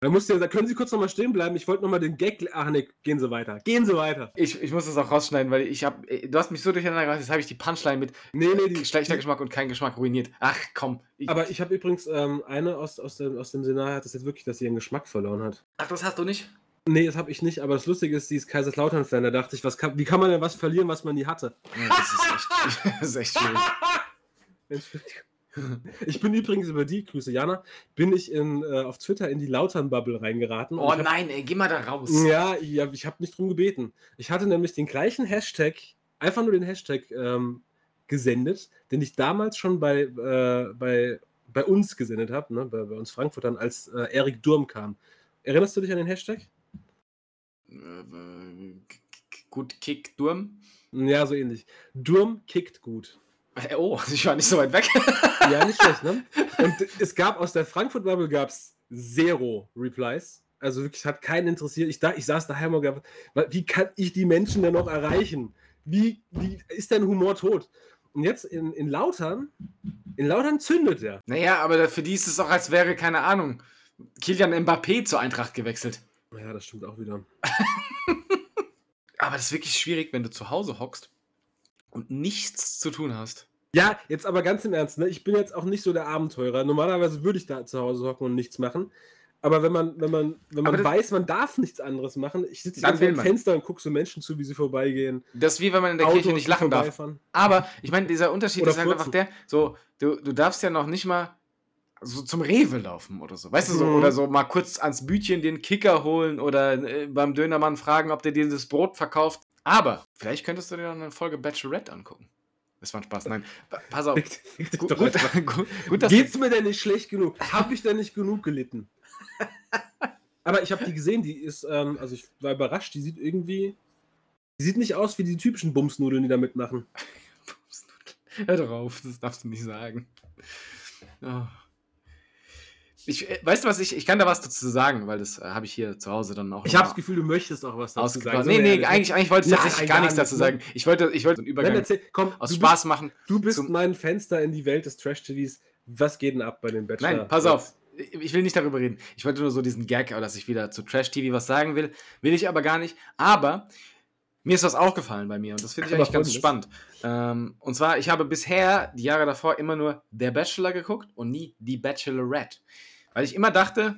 Da musst du, da können Sie kurz nochmal stehen bleiben. Ich wollte nochmal den Gag. Ach ne, gehen Sie weiter. Gehen Sie weiter. ich, ich muss das auch rausschneiden, weil ich habe, du hast mich so durcheinander gebracht, jetzt habe ich die Punchline mit Nee, nee, die. schlechter Geschmack und kein Geschmack ruiniert. Ach komm. Ich, Aber ich habe übrigens ähm, eine aus, aus, dem, aus dem Seminar hat das jetzt wirklich, dass sie ihren Geschmack verloren hat. ach, das hast du nicht? Nee, das habe ich nicht, aber das Lustige ist, sie ist Kaiserslautern-Fan. Da dachte ich, was kann, wie kann man denn was verlieren, was man nie hatte? Ja, das ist echt, [laughs] das ist echt schwierig. [laughs] Entschuldigung. [laughs] Ich bin übrigens über die, Grüße Jana, bin ich in, äh, auf Twitter in die Lautern-Bubble reingeraten. Oh hab- nein, ey, geh mal da raus. Ja, ja ich habe nicht drum gebeten. Ich hatte nämlich den gleichen Hashtag, einfach nur den Hashtag ähm, gesendet, den ich damals schon bei, äh, bei, bei uns gesendet habe, ne, bei, bei uns Frankfurtern, als äh, Erik Durm kam. Erinnerst du dich an den Hashtag? Äh, äh, Gut Kick Durm. Ja, so ähnlich. Durm kickt gut. Äh, Oh, [laughs] ich war nicht so weit weg. [laughs] Ja, nicht schlecht, ne? Und es gab aus der Frankfurt-Bubble gab's zero Replies. Also wirklich hat keinen interessiert. Ich, da, ich saß daheim und gab, wie kann ich die Menschen denn noch erreichen? Wie, wie ist dein Humor tot? Und jetzt in, in Lautern, in Lautern zündet er. Naja, aber für die ist es auch, als wäre, keine Ahnung, Kilian Mbappé zur Eintracht gewechselt. Ja, das stimmt auch wieder. [laughs] Aber das ist wirklich schwierig, wenn du zu Hause hockst und nichts zu tun hast. Ja, jetzt aber ganz im Ernst, ne? Ich bin jetzt auch nicht so der Abenteurer. Normalerweise würde ich da zu Hause hocken und nichts machen. Aber wenn man, wenn man, wenn man weiß, man darf nichts anderes machen, ich sitze am. Fenster und gucke so Menschen zu, wie sie vorbeigehen. Das ist wie wenn man in der Autos, Kirche nicht lachen darf. Aber ich meine, dieser Unterschied Oder ist halt einfach der, so, du, du darfst ja noch nicht mal so zum Rewe laufen oder so. Weißt du, so, Mhm. oder so mal kurz ans Bütchen den Kicker holen oder äh, beim Dönermann fragen, ob der dir das Brot verkauft. Aber vielleicht könntest du dir noch eine Folge Bachelorette angucken. Das war ein Spaß. Nein, pa- pass auf. [laughs] Gut, gut, [laughs] gut, gut, dass Geht's mir denn nicht schlecht genug? Habe ich denn nicht genug gelitten? Aber ich habe die gesehen, die ist, ähm, also ich war überrascht, die sieht irgendwie, die sieht nicht aus wie die typischen Bumsnudeln, die da mitmachen. [laughs] Hör drauf, das darfst du nicht sagen. Oh. Ich, äh, weißt du was, ich, ich kann da was dazu sagen, weil das äh, habe ich hier zu Hause dann auch Ich habe das Gefühl, du möchtest auch was dazu sagen. Nee, nee, ne? eigentlich, eigentlich wollte ich Nein, tatsächlich gar gar nichts nicht, dazu sagen. Ich wollte, ich wollte einen Nein, Übergang erzähl, komm, aus du Spaß machen. Bist, du bist mein Fenster in die Welt des Trash-TVs. Was geht denn ab bei den Bachelor? Nein, pass auf. Ich will nicht darüber reden. Ich wollte nur so diesen Gag, dass ich wieder zu Trash-TV was sagen will. Will ich aber gar nicht. Aber mir ist was aufgefallen bei mir und das finde ich Aber eigentlich ganz spannend. Ähm, und zwar, ich habe bisher, die Jahre davor, immer nur Der Bachelor geguckt und nie Die Bachelorette. Weil ich immer dachte,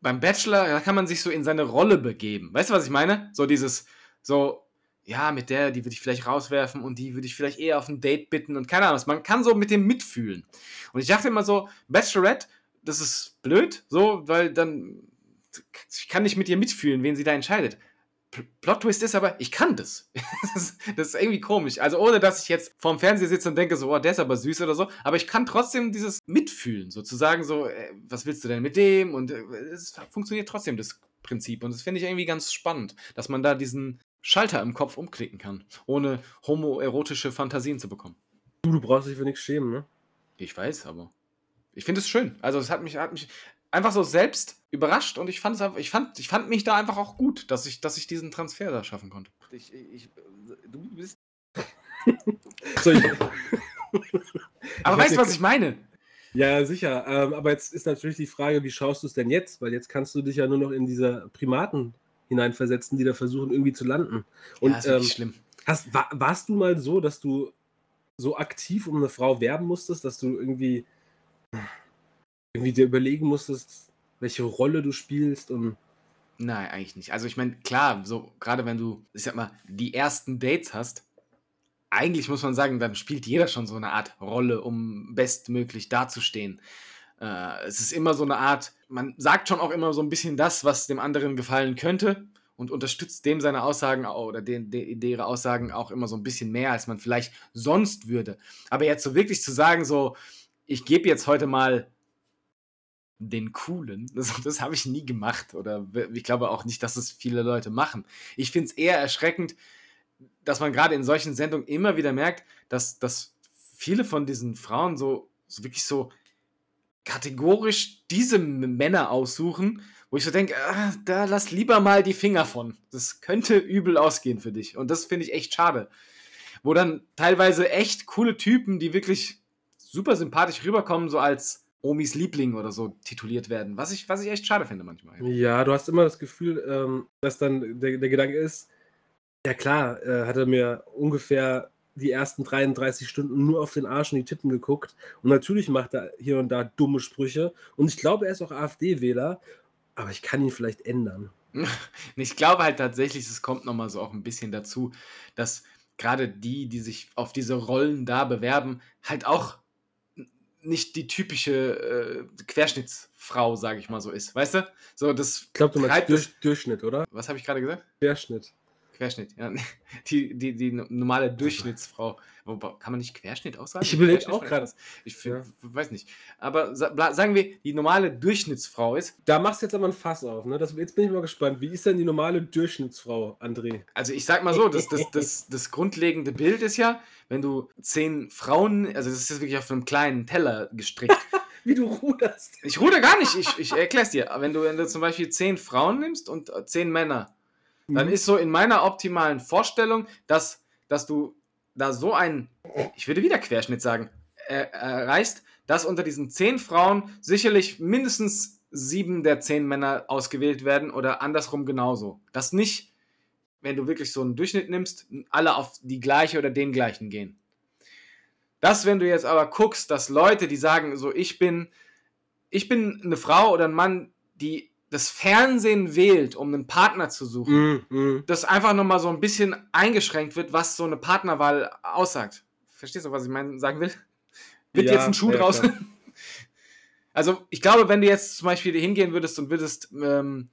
beim Bachelor, da kann man sich so in seine Rolle begeben. Weißt du, was ich meine? So dieses, so, ja, mit der, die würde ich vielleicht rauswerfen und die würde ich vielleicht eher auf ein Date bitten und keine Ahnung. Man kann so mit dem mitfühlen. Und ich dachte immer so, Bachelorette, das ist blöd, so, weil dann ich kann nicht mit ihr mitfühlen, wen sie da entscheidet. P- Plot Twist ist aber, ich kann das. [laughs] das, ist, das ist irgendwie komisch. Also ohne, dass ich jetzt vorm Fernseher sitze und denke so, oh, der ist aber süß oder so, aber ich kann trotzdem dieses Mitfühlen, sozusagen so, äh, was willst du denn mit dem? Und äh, es funktioniert trotzdem, das Prinzip. Und das finde ich irgendwie ganz spannend, dass man da diesen Schalter im Kopf umklicken kann, ohne homoerotische Fantasien zu bekommen. Du, du brauchst dich für nichts schämen, ne? Ich weiß, aber ich finde es schön. Also es hat mich, hat mich einfach so selbst überrascht und ich fand es einfach, ich fand, ich fand mich da einfach auch gut, dass ich, dass ich diesen Transfer da schaffen konnte. Ich, ich, du bist. [laughs] So, ich, Aber weißt du, was ich meine? ja, sicher. Ähm, aber jetzt ist natürlich die Frage, wie schaust du es denn jetzt? Weil jetzt kannst du dich ja nur noch in diese Primaten hineinversetzen, die da versuchen, irgendwie zu landen. Und ja, ist wirklich ähm, schlimm. Hast, war, warst du mal so, dass du so aktiv um eine Frau werben musstest, dass du irgendwie, irgendwie dir überlegen musstest, welche Rolle du spielst und Nein, eigentlich nicht. Also ich meine, klar, so gerade wenn du, ich sag mal, die ersten Dates hast, eigentlich muss man sagen, dann spielt jeder schon so eine Art Rolle, um bestmöglich dazustehen. Äh, es ist immer so eine Art, man sagt schon auch immer so ein bisschen das, was dem anderen gefallen könnte und unterstützt dem seine Aussagen au- oder den, de, deren Aussagen auch immer so ein bisschen mehr, als man vielleicht sonst würde. Aber jetzt so wirklich zu sagen, so, ich gebe jetzt heute mal den Coolen. [laughs] Das, das habe ich nie gemacht oder ich glaube auch nicht, dass es viele Leute machen. Ich finde es eher erschreckend, dass man gerade in solchen Sendungen immer wieder merkt, dass, dass viele von diesen Frauen so, so wirklich so kategorisch diese Männer aussuchen, wo ich so denke, ah, da lass lieber mal die Finger von. Das könnte übel ausgehen für dich. Und das finde ich echt schade. Wo dann teilweise echt coole Typen, die wirklich super sympathisch rüberkommen, so als Omis Liebling oder so tituliert werden. Was ich, was ich echt schade finde manchmal. Ja, du hast immer das Gefühl, ähm, dass dann der, der Gedanke ist, ja klar, äh, hat er mir ungefähr die ersten 33 Stunden nur auf den Arsch und die Titten geguckt. Und natürlich macht er hier und da dumme Sprüche. Und ich glaube, er ist auch AfD-Wähler, aber ich kann ihn vielleicht ändern. [laughs] Ich glaube halt tatsächlich, es kommt nochmal so auch ein bisschen dazu, dass gerade die, die sich auf diese Rollen da bewerben, halt auch nicht die typische äh, Querschnittsfrau, sage ich mal so ist. Weißt du? So, das Ich glaube, du meinst durch, Durchschnitt, oder? Was habe ich gerade gesagt? Querschnitt. Querschnitt, ja. [laughs] Die, die, die normale Durchschnittsfrau. Kann man nicht Querschnitt auch sagen? Ich Querschnitt auch gerade. Ich find, weiß nicht. Aber sagen wir, die normale Durchschnittsfrau ist, Da machst du jetzt aber ein Fass auf, ne? Das, jetzt bin ich mal gespannt. Wie ist denn die normale Durchschnittsfrau, André? Also ich sag mal so, das, das, das, das grundlegende Bild ist ja, wenn du zehn Frauen, also das ist jetzt wirklich auf einem kleinen Teller gestrickt. [laughs] Wie du ruderst. Ich ruder gar nicht, ich, ich erklär's dir. Wenn du, wenn du zum Beispiel zehn Frauen nimmst und äh, zehn Männer, dann Mhm. ist so in meiner optimalen Vorstellung, dass, dass du da so ein, ich würde wieder Querschnitt sagen, äh, erreichst, dass unter diesen zehn Frauen sicherlich mindestens sieben der zehn Männer ausgewählt werden oder andersrum genauso. Dass nicht, wenn du wirklich so einen Durchschnitt nimmst, alle auf die gleiche oder den gleichen gehen. Das, wenn du jetzt aber guckst, dass Leute, die sagen, so ich bin, ich bin eine Frau oder ein Mann, die das Fernsehen wählt, um einen Partner zu suchen, Mm, mm. dass einfach nochmal so ein bisschen eingeschränkt wird, was so eine Partnerwahl aussagt. Verstehst du, was ich mein, sagen will? Wird Ja, jetzt ein Schuh ja, draus? klar. [laughs] Also, ich glaube, wenn du jetzt zum Beispiel hingehen würdest und würdest ähm,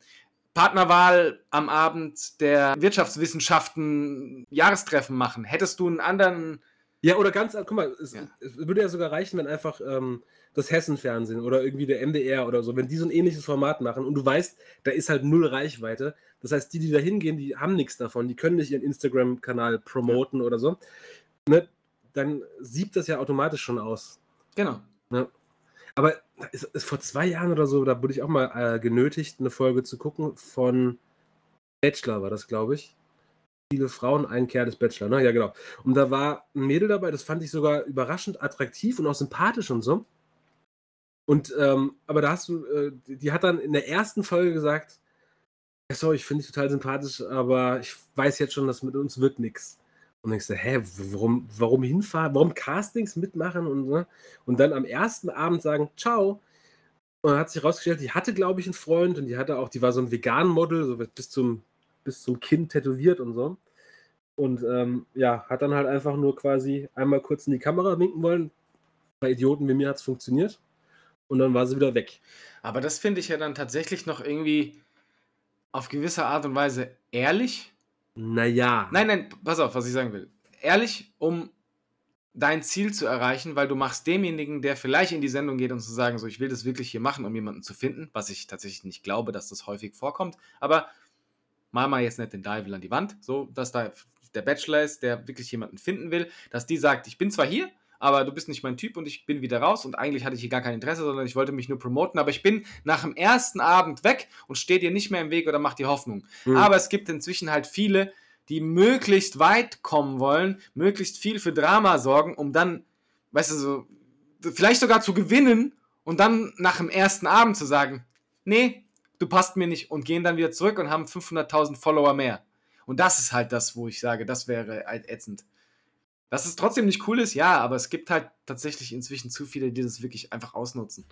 Partnerwahl am Abend der Wirtschaftswissenschaften Jahrestreffen machen, hättest du einen anderen. Ja, oder ganz, guck mal, es, Ja. es würde ja sogar reichen, wenn einfach ähm, das Hessenfernsehen oder irgendwie der MDR oder so, wenn die so ein ähnliches Format machen und du weißt, da ist halt null Reichweite. Das heißt, die, die da hingehen, die haben nichts davon, die können nicht ihren Instagram-Kanal promoten oder so. Ne? Dann siebt das ja automatisch schon aus. Genau. Aber ist, ist vor zwei Jahren oder so, da wurde ich auch mal äh, genötigt, eine Folge zu gucken von Bachelor, war das, glaube ich. Viele Frauen, ein Kerl des Bachelor, ne? Ja, genau. Und da war ein Mädel dabei, das fand ich sogar überraschend attraktiv und auch sympathisch und so. Und, ähm, aber da hast du, äh, die hat dann in der ersten Folge gesagt, sorry, ich finde dich total sympathisch, aber ich weiß jetzt schon, dass mit uns wird nichts. Und ich so, hä, warum, warum hinfahren, warum Castings mitmachen und so. Und dann am ersten Abend sagen, ciao. Und dann hat sich herausgestellt, die hatte, glaube ich, einen Freund und die hatte auch, die war so ein Vegan-Model, so bis zum, bis zum Kinn tätowiert und so. Und ähm, ja, hat dann halt einfach nur quasi einmal kurz in die Kamera winken wollen. Bei Idioten wie mir hat es funktioniert. Und dann war sie wieder weg. Aber das finde ich ja dann tatsächlich noch irgendwie auf gewisse Art und Weise ehrlich. Naja. Nein, nein, pass auf, was ich sagen will. Ehrlich, um dein Ziel zu erreichen, weil du machst demjenigen, der vielleicht in die Sendung geht, um zu sagen, so, ich will das wirklich hier machen, um jemanden zu finden, was ich tatsächlich nicht glaube, dass das häufig vorkommt, aber mal mal jetzt nicht den Dival an die Wand, so, dass da der Bachelor ist, der wirklich jemanden finden will, dass die sagt, ich bin zwar hier, aber du bist nicht mein Typ und ich bin wieder raus und eigentlich hatte ich hier gar kein Interesse, sondern ich wollte mich nur promoten, aber ich bin nach dem ersten Abend weg und stehe dir nicht mehr im Weg oder mach dir Hoffnung. Hm. Aber es gibt inzwischen halt viele, die möglichst weit kommen wollen, möglichst viel für Drama sorgen, um dann, weißt du, so, vielleicht sogar zu gewinnen und dann nach dem ersten Abend zu sagen, nee, du passt mir nicht und gehen dann wieder zurück und haben 500.000 Follower mehr. Und das ist halt das, wo ich sage, das wäre halt ätzend. Dass es trotzdem nicht cool ist, ja, aber es gibt halt tatsächlich inzwischen zu viele, die das wirklich einfach ausnutzen.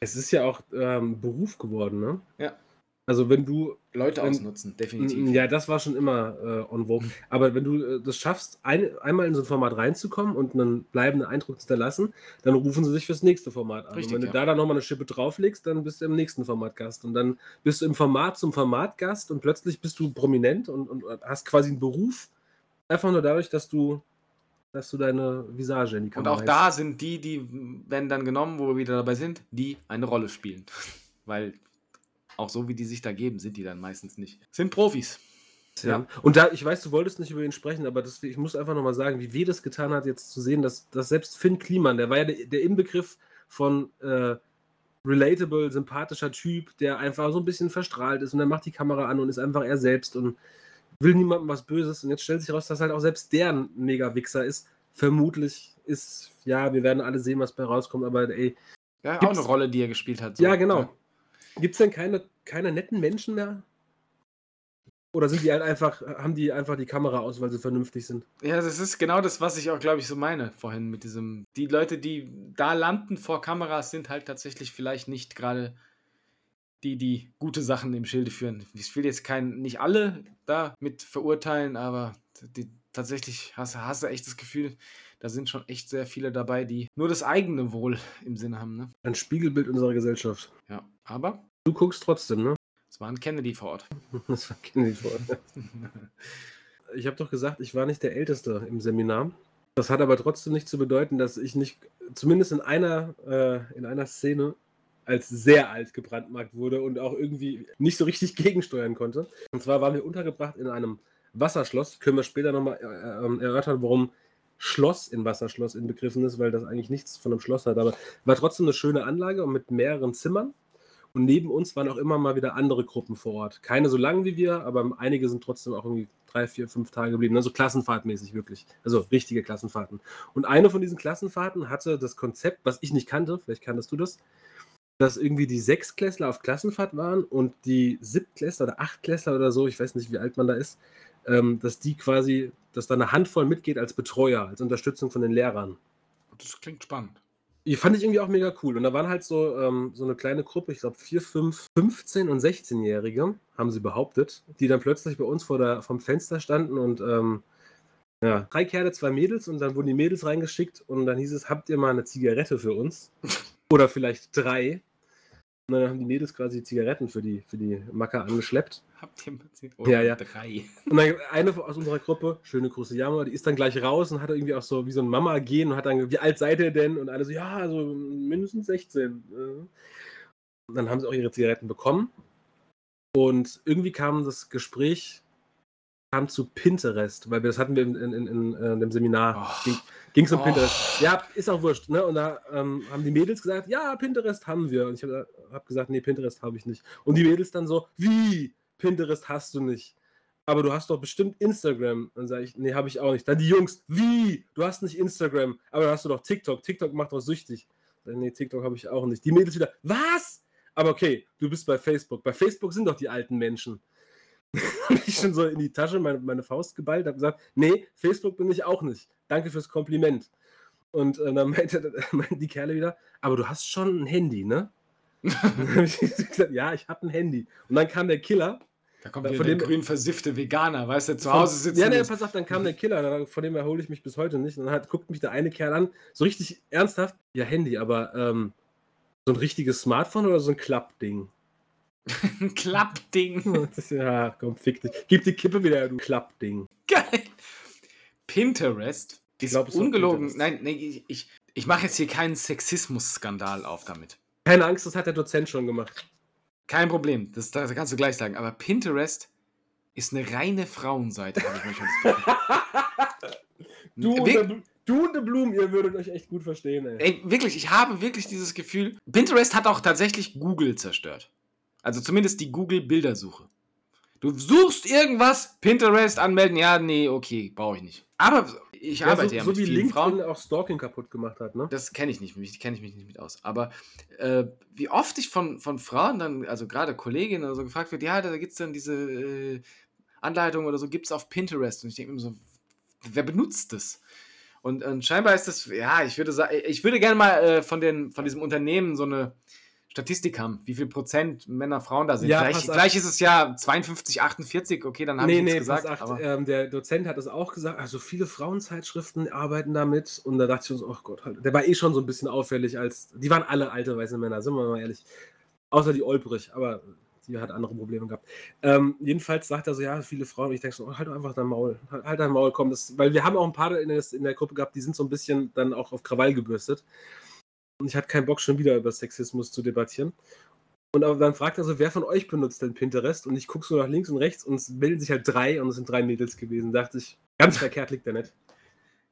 Es ist ja auch ähm, Beruf geworden, ne? Ja. Also wenn du Leute Wenn- ausnutzen, definitiv. Ja, das war schon immer äh, on vogue. [laughs] Aber wenn du äh, das schaffst, ein, einmal in so ein Format reinzukommen und einen bleibenden Eindruck zu hinterlassen, dann rufen sie sich fürs nächste Format an. Richtig, und wenn ja. du da dann nochmal eine Schippe drauflegst, dann bist du im nächsten Format Gast. Und dann bist du im Format zum Format Gast und plötzlich bist du prominent und, und hast quasi einen Beruf. Einfach nur dadurch, dass du dass du deine Visage in die Und Kamera auch da sind die, die werden dann genommen, wo wir wieder dabei sind, die eine Rolle spielen. [laughs] Weil auch so wie die sich da geben, sind die dann meistens nicht. Sind Profis. Ja. Und da, ich weiß, du wolltest nicht über ihn sprechen, aber das, ich muss einfach nochmal sagen, wie weh das getan hat, jetzt zu sehen, dass, dass selbst Finn Kliman, der war ja der, der Inbegriff von äh, relatable, sympathischer Typ, der einfach so ein bisschen verstrahlt ist und dann macht die Kamera an und ist einfach er selbst und will niemandem was Böses. Und jetzt stellt sich raus, dass halt auch selbst der ein Mega-Wichser ist. Vermutlich ist, ja, wir werden alle sehen, was bei rauskommt, aber ey, Ja, auch eine Rolle, die er gespielt hat. ja, genau. Gibt es denn keine, keine netten Menschen mehr? Oder sind die halt einfach, haben die einfach die Kamera aus, weil sie vernünftig sind? Ja, das ist genau das, was ich auch, glaube ich, so meine vorhin mit diesem. Die Leute, die da landen vor Kameras, sind halt tatsächlich vielleicht nicht gerade die, die gute Sachen im Schilde führen. Ich will jetzt kein, nicht alle da mit verurteilen, aber die, tatsächlich hast, hast du echt das Gefühl, da sind schon echt sehr viele dabei, die nur das eigene Wohl im Sinne haben. Ne? Ein Spiegelbild unserer Gesellschaft. Ja, aber Du guckst trotzdem, ne? es war ein Kennedy vor Ort. [laughs] Das war Kennedy vor. [laughs] Ich habe doch gesagt, ich war nicht der Älteste im Seminar. Das hat aber trotzdem nicht zu bedeuten, dass ich nicht, zumindest in einer, äh, in einer Szene, als sehr alt gebrandmarkt wurde und auch irgendwie nicht so richtig [laughs] gegensteuern konnte. Und zwar waren wir untergebracht in einem Wasserschloss. Können wir später nochmal äh, ähm, erörtern, warum Schloss in Wasserschloss inbegriffen ist, weil das eigentlich nichts von einem Schloss hat. Aber war trotzdem eine schöne Anlage und mit mehreren Zimmern. Und neben uns waren auch immer mal wieder andere Gruppen vor Ort. Keine so lang wie wir, aber einige sind trotzdem auch irgendwie drei, vier, fünf Tage geblieben. Also klassenfahrtmäßig wirklich. Also richtige Klassenfahrten. Und eine von diesen Klassenfahrten hatte das Konzept, was ich nicht kannte, vielleicht kanntest du das, dass irgendwie die Sechsklässler auf Klassenfahrt waren und die Siebtklässler oder Achtklässler oder so, ich weiß nicht, wie alt man da ist, ähm, dass die quasi, dass da eine Handvoll mitgeht als Betreuer, als Unterstützung von den Lehrern. Das klingt spannend. Die fand ich irgendwie auch mega cool. Und da waren halt so, ähm, so eine kleine Gruppe, ich glaube 4, 5, 15 und 16-Jährige, haben sie behauptet, die dann plötzlich bei uns vor der, vom Fenster standen und ähm, ja, drei Kerle, zwei Mädels und dann wurden die Mädels reingeschickt und dann hieß es, habt ihr mal eine Zigarette für uns? [laughs] Oder vielleicht drei. Und dann haben die Mädels quasi Zigaretten für die, für die Macker angeschleppt. Habt ihr mal gesehen? Ja, ja. Drei. Und dann eine aus unserer Gruppe, schöne Grüße Jammer, die ist dann gleich raus und hat irgendwie auch so wie so ein Mama gehen und hat dann, wie alt seid ihr denn? Und alle so, ja, also mindestens 16. äh. Und dann haben sie auch ihre Zigaretten bekommen. Und irgendwie kam das Gespräch kam zu Pinterest, weil wir das hatten wir in, in, in, in, dem Seminar. Oh. Ging- es um Oh. Pinterest. Ja, ist auch wurscht. Ne? Und da ähm, haben die Mädels gesagt, ja, Pinterest haben wir. Und ich habe hab gesagt, nee, Pinterest habe ich nicht. Und die Mädels dann so, wie? Pinterest hast du nicht. Aber du hast doch bestimmt Instagram. Dann sage ich, nee, habe ich auch nicht. Dann die Jungs, wie? Du hast nicht Instagram, aber dann hast du doch TikTok. TikTok macht doch süchtig. Ich, nee, TikTok habe ich auch nicht. Die Mädels wieder, was? Aber okay, du bist bei Facebook. Bei Facebook sind doch die alten Menschen. [laughs] habe ich schon so in die Tasche meine, meine Faust geballt, habe gesagt, nee, Facebook bin ich auch nicht. Danke fürs Kompliment. Und äh, dann meinte, [laughs] meinten die Kerle wieder, aber du hast schon ein Handy, ne? [laughs] Dann habe ich gesagt, ja, ich habe ein Handy. Und dann kam der Killer. Da kommt Von wieder der dem- grün versiffte Veganer, weißt du, zu Von- Hause sitzen. Ja, nee, pass auf, dann kam der Killer, von dem erhole ich mich bis heute nicht. Und dann hat, guckt mich der eine Kerl an, so richtig ernsthaft, ja, Handy, aber ähm, so ein richtiges Smartphone oder so ein Klappding? Ein [laughs] Klappding. Das ist, ja, komm, fick dich. Gib die Kippe wieder, her, du Klappding. Geil. Pinterest ist glaub, es war ungelogen. Pinterest. Nein, nee, ich, ich, ich mache jetzt hier keinen Sexismus-Skandal auf damit. Keine Angst, das hat der Dozent schon gemacht. Kein Problem, das, das kannst du gleich sagen. Aber Pinterest ist eine reine Frauenseite, habe ich das Gefühl. [laughs] Du und, der, du und der Blum, ihr würdet euch echt gut verstehen, ey. Ey, wirklich, ich habe wirklich dieses Gefühl. Pinterest hat auch tatsächlich Google zerstört. Also zumindest die Google-Bildersuche. Du suchst irgendwas, Pinterest anmelden, ja, nee, okay, brauche ich nicht. Aber ich Ja, arbeite so, ja so mit wie vielen LinkedIn Frauen. auch Stalking kaputt gemacht hat, ne? Das kenne ich nicht, kenne ich mich nicht mit aus. Aber äh, wie oft ich von, von Frauen dann, also gerade Kolleginnen oder so gefragt wird, ja, da gibt es dann diese äh, Anleitung oder so, gibt es auf Pinterest. Und ich denke mir so, wer benutzt das? Und, und scheinbar ist das, ja, ich würde sagen, ich würde gerne mal äh, von, den, von diesem Unternehmen so eine Statistik haben, wie viel Prozent Männer, Frauen da sind. Ja, auf. vielleicht ist es ja 52, 48, okay, dann habe ich Nee, nichts nee, gesagt. pass aber ähm, der Dozent hat es auch gesagt, also viele Frauenzeitschriften arbeiten damit und da dachte ich so, oh Gott, halt, der war eh schon so ein bisschen auffällig als, die waren alle alte weiße Männer, sind wir mal ehrlich. Außer die Olbrich, aber Die hat andere Probleme gehabt. Ähm, jedenfalls sagt er so, ja, viele Frauen. Ich denke so, oh, halt doch einfach dein Maul. Halt, halt dein Maul, komm. Das, weil wir haben auch ein paar in der, in der Gruppe gehabt, die sind so ein bisschen dann auch auf Krawall gebürstet. Und ich hatte keinen Bock, schon wieder über Sexismus zu debattieren. Und dann fragt er so, wer von euch benutzt denn Pinterest? Und ich gucke so nach links und rechts und es bilden sich halt drei und es sind drei Mädels gewesen. Da dachte ich, ganz [laughs] verkehrt liegt der nicht.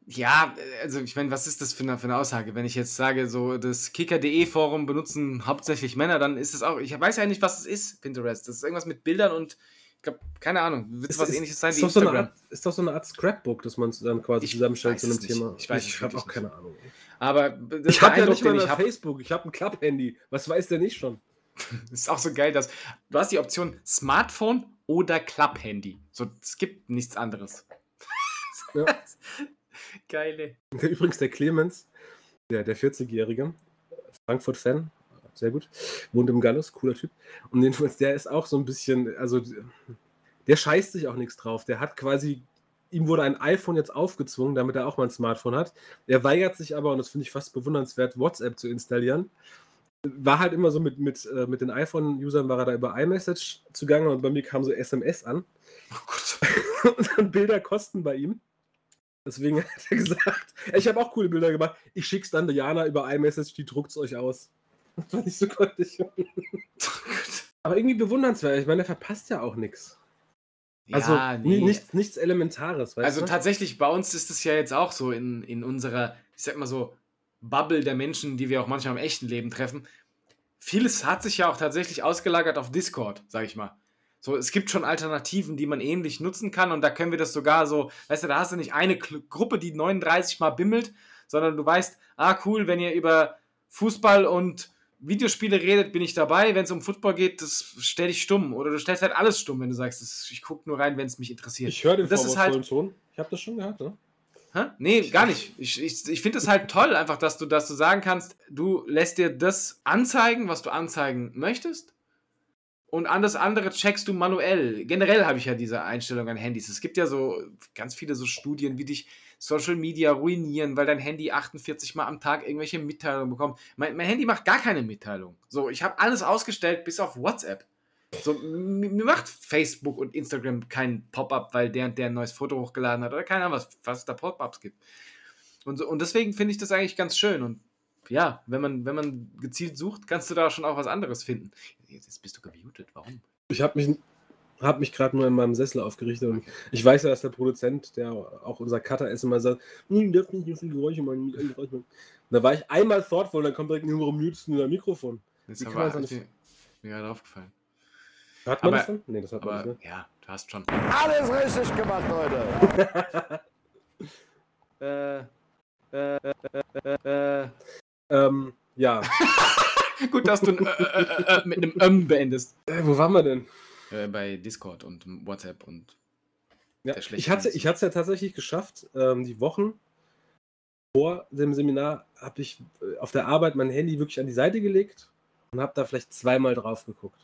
Ja, also ich meine, was ist das für eine, für eine Aussage? Wenn ich jetzt sage, so das Kicker.de Forum benutzen hauptsächlich Männer, dann ist es auch, ich weiß ja nicht, was es ist, Pinterest. Das ist irgendwas mit Bildern und ich glaube, keine Ahnung, wird es was ist, ähnliches sein ist wie doch so eine Instagram. Art, ist doch so eine Art Scrapbook, das man dann quasi Ich zusammenstellt zu einem nicht. Thema. Ich weiß ich habe auch keine Ahnung. Aber das Ich habe ja nicht mal ich habe. Facebook, ich habe ein Club-Handy. Was weiß der nicht schon? [laughs] ist auch so geil, dass du hast die Option Smartphone oder Club-Handy. So, es gibt nichts anderes. Ja. [laughs] Geile. [laughs] Übrigens der Clemens, der, der 40-Jährige, Frankfurt-Fan, sehr gut, wohnt im Gallus, cooler Typ. Und jedenfalls, der ist auch so ein bisschen, also der scheißt sich auch nichts drauf. Der hat quasi, ihm wurde ein iPhone jetzt aufgezwungen, damit er auch mal ein Smartphone hat. Er weigert sich aber, und das finde ich fast bewundernswert, WhatsApp zu installieren. War halt immer so mit, mit, äh, mit den iPhone-Usern, war er da über iMessage zugange und bei mir kam so SMS an. Oh Gott. [laughs] und dann Bilder kosten bei ihm. Deswegen hat er gesagt, ich habe auch coole Bilder gemacht. Ich schick's dann Diana über iMessage, die druckt's euch aus. [laughs] Das war nicht so gründlich. [laughs] Aber irgendwie bewundernswert. Ich meine, der verpasst ja auch nichts. Also ja, nee. nichts, nichts Elementares, weißt Also du? tatsächlich, bei uns ist es ja jetzt auch so in, in unserer, ich sag mal so, Bubble der Menschen, die wir auch manchmal im echten Leben treffen. Vieles hat sich ja auch tatsächlich ausgelagert auf Discord, sag ich mal. So, es gibt schon Alternativen, die man ähnlich nutzen kann und da können wir das sogar so, weißt du, da hast du nicht eine Kl Gruppe, die 39 mal bimmelt, sondern du weißt, ah cool, wenn ihr über Fußball und Videospiele redet, bin ich dabei. Wenn es um Football geht, das stell dich stumm. Oder du stellst halt alles stumm, wenn du sagst, das, ich gucke nur rein, wenn es mich interessiert. ich höre den das ist halt- Ton. Ich habe das schon gehört, ne? Hä? Nee, gar nicht. Ich, ich, ich finde es halt toll, einfach, dass du, dass du sagen kannst, du lässt dir das anzeigen, was du anzeigen möchtest. Und alles andere checkst du manuell. Generell habe ich ja diese Einstellung an Handys. Es gibt ja so ganz viele so Studien, wie dich Social Media ruinieren, weil dein Handy 48 Mal am Tag irgendwelche Mitteilungen bekommt. Mein, mein Handy macht gar keine Mitteilung. So, ich habe alles ausgestellt, bis auf WhatsApp. So, mir macht Facebook und Instagram keinen Pop-up, weil der und der ein neues Foto hochgeladen hat oder keine Ahnung, was, was da Pop-ups gibt. Und, so, und deswegen finde ich das eigentlich ganz schön. Und ja, wenn man, wenn man gezielt sucht, kannst du da schon auch was anderes finden. Jetzt bist du gemutet, warum? Ich habe mich, hab mich gerade nur in meinem Sessel aufgerichtet und ich weiß ja, dass der Produzent, der auch unser Cutter ist, immer sagt, hm, darf nicht so viel Geräusche machen. nicht alle Geräusche machen." Da war ich einmal thoughtful, dann kommt direkt, warum mutest du dein Mikrofon? Jetzt Wie aber, kann man das ist nicht- mir, gerade aufgefallen. Hört man Aber- das dann? Nee, das man Aber nicht, ne? ja, du hast schon. Alles richtig gemacht, Leute. [laughs] Äh, äh, äh, äh. Ähm, ja. [laughs] Gut, dass du ein, äh, äh, äh, mit einem Ähm beendest. äh, wo waren wir denn? Äh, bei Discord und WhatsApp und Ja, Der schlechte ich hatte Dienst. ich hatte es ja tatsächlich geschafft, ähm, die Wochen vor dem Seminar habe ich äh, auf der Arbeit mein Handy wirklich an die Seite gelegt und habe da vielleicht zweimal drauf geguckt.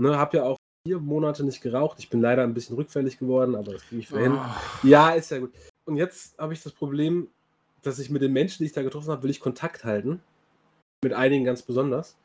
Ne, habe ja auch vier Monate nicht geraucht. Ich bin leider ein bisschen rückfällig geworden, aber das kriege ich vorhin. Oh. Ja, ist ja gut. Und jetzt habe ich das Problem, dass ich mit den Menschen, die ich da getroffen habe, will ich Kontakt halten. Mit einigen ganz besonders.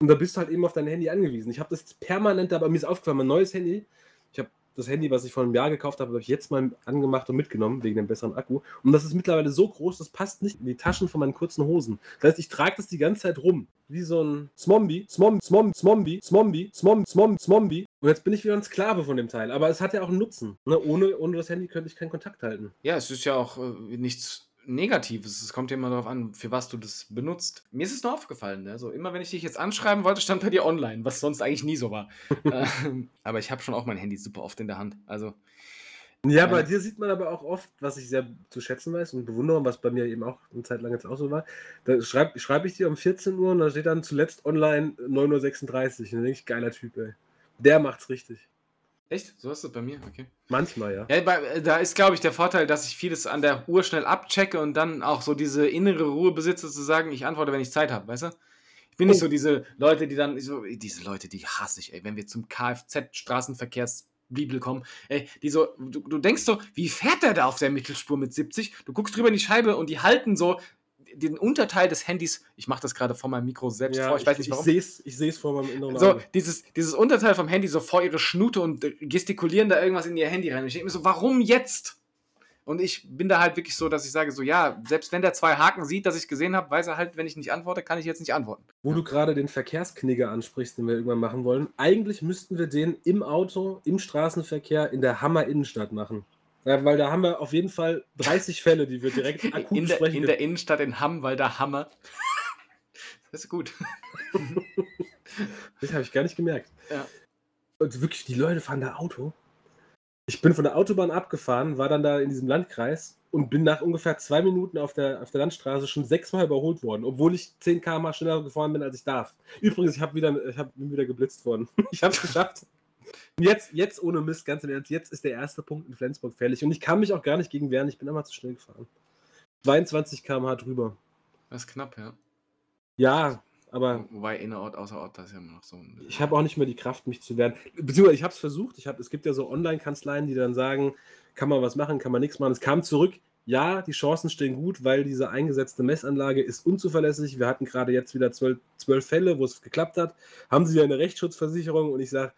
Und da bist du halt eben auf dein Handy angewiesen. Ich habe das permanent, aber mir ist aufgefallen, mein neues Handy. Ich habe das Handy, was ich vor einem Jahr gekauft habe, habe ich jetzt mal angemacht und mitgenommen, wegen dem besseren Akku. Und das ist mittlerweile so groß, das passt nicht in die Taschen von meinen kurzen Hosen. Das heißt, ich trage das die ganze Zeit rum. Wie so ein Smombi, Smom, Smom, Smombi, Smombi, Smom, Smom, Smombi. Und jetzt bin ich wieder ein Sklave von dem Teil. Aber es hat ja auch einen Nutzen. Ne? Ohne, ohne das Handy könnte ich keinen Kontakt halten. Ja, es ist ja auch äh, nichts Negatives. Es kommt ja immer darauf an, für was du das benutzt. Mir ist es nur aufgefallen. Ne? So, immer wenn ich dich jetzt anschreiben wollte, stand bei dir online, was sonst eigentlich nie so war. [laughs] ähm, aber ich habe schon auch mein Handy super oft in der Hand. Also, Ja, bei dir sieht man aber auch oft, was ich sehr zu schätzen weiß und bewundere, was bei mir eben auch eine Zeit lang jetzt auch so war. Da schreibe schreib ich dir um 14 Uhr und da steht dann zuletzt online 9.36 Uhr. Und dann denke ich, geiler Typ, ey. Der macht's richtig. Echt? So ist es bei mir? Okay. Manchmal, ja. Ja, da ist, glaube ich, der Vorteil, dass ich vieles an der Uhr schnell abchecke und dann auch so diese innere Ruhe besitze, zu sagen, ich antworte, wenn ich Zeit habe, weißt du? Ich bin nicht Oh. so diese Leute, die dann, so, diese Leute, die hasse ich, ey, wenn wir zum Kfz-Straßenverkehrsbibel kommen, ey, die so, du, du denkst so, wie fährt der da auf der Mittelspur mit 70? Du guckst drüber in die Scheibe und die halten so den Unterteil des Handys, ich mache das gerade vor meinem Mikro selbst vor, ich, weiß nicht warum. Ich sehe es ich seh's vor meinem inneren so, Auge. dieses, dieses Unterteil vom Handy so vor ihre Schnute und gestikulieren da irgendwas in ihr Handy rein. Und ich denke mir so, warum jetzt? Und ich bin da halt wirklich so, dass ich sage, so ja, selbst wenn der zwei Haken sieht, dass ich gesehen habe, weiß er halt, wenn ich nicht antworte, kann ich jetzt nicht antworten. Wo du gerade den Verkehrsknigger ansprichst, den wir irgendwann machen wollen. Eigentlich müssten wir den im Auto, im Straßenverkehr, in der Hammer Innenstadt machen. Ja, weil da haben wir auf jeden Fall 30 Fälle, die wir direkt [laughs] akut In der, besprechen in der Innenstadt in Hamm, weil da Hammer. [laughs] Das ist gut. Das habe ich gar nicht gemerkt. Ja. Und wirklich, die Leute fahren da Auto. Ich bin von der Autobahn abgefahren, war dann da in diesem Landkreis und bin nach ungefähr zwei Minuten auf der, auf der Landstraße schon sechsmal überholt worden, obwohl ich 10 km schneller gefahren bin, als ich darf. Übrigens, ich, wieder, ich hab, bin wieder geblitzt worden. [laughs] Ich habe es geschafft. Jetzt, jetzt ohne Mist, ganz im Ernst, jetzt ist der erste Punkt in Flensburg fällig. Und ich kann mich auch gar nicht gegen wehren, ich bin immer zu schnell gefahren. 22 km/h drüber. Das ist knapp, ja. Ja, aber Wobei innerort, außerort, das ist ja immer noch so. ein- Ich habe auch nicht mehr die Kraft, mich zu wehren. Beziehungsweise ich habe es versucht. Ich hab, es gibt ja so Online-Kanzleien, die dann sagen, kann man was machen, kann man nichts machen. Es kam zurück, ja, die Chancen stehen gut, weil diese eingesetzte Messanlage ist unzuverlässig. Wir hatten gerade jetzt wieder zwölf, zwölf Fälle, wo es geklappt hat. Haben sie ja eine Rechtsschutzversicherung und ich sage,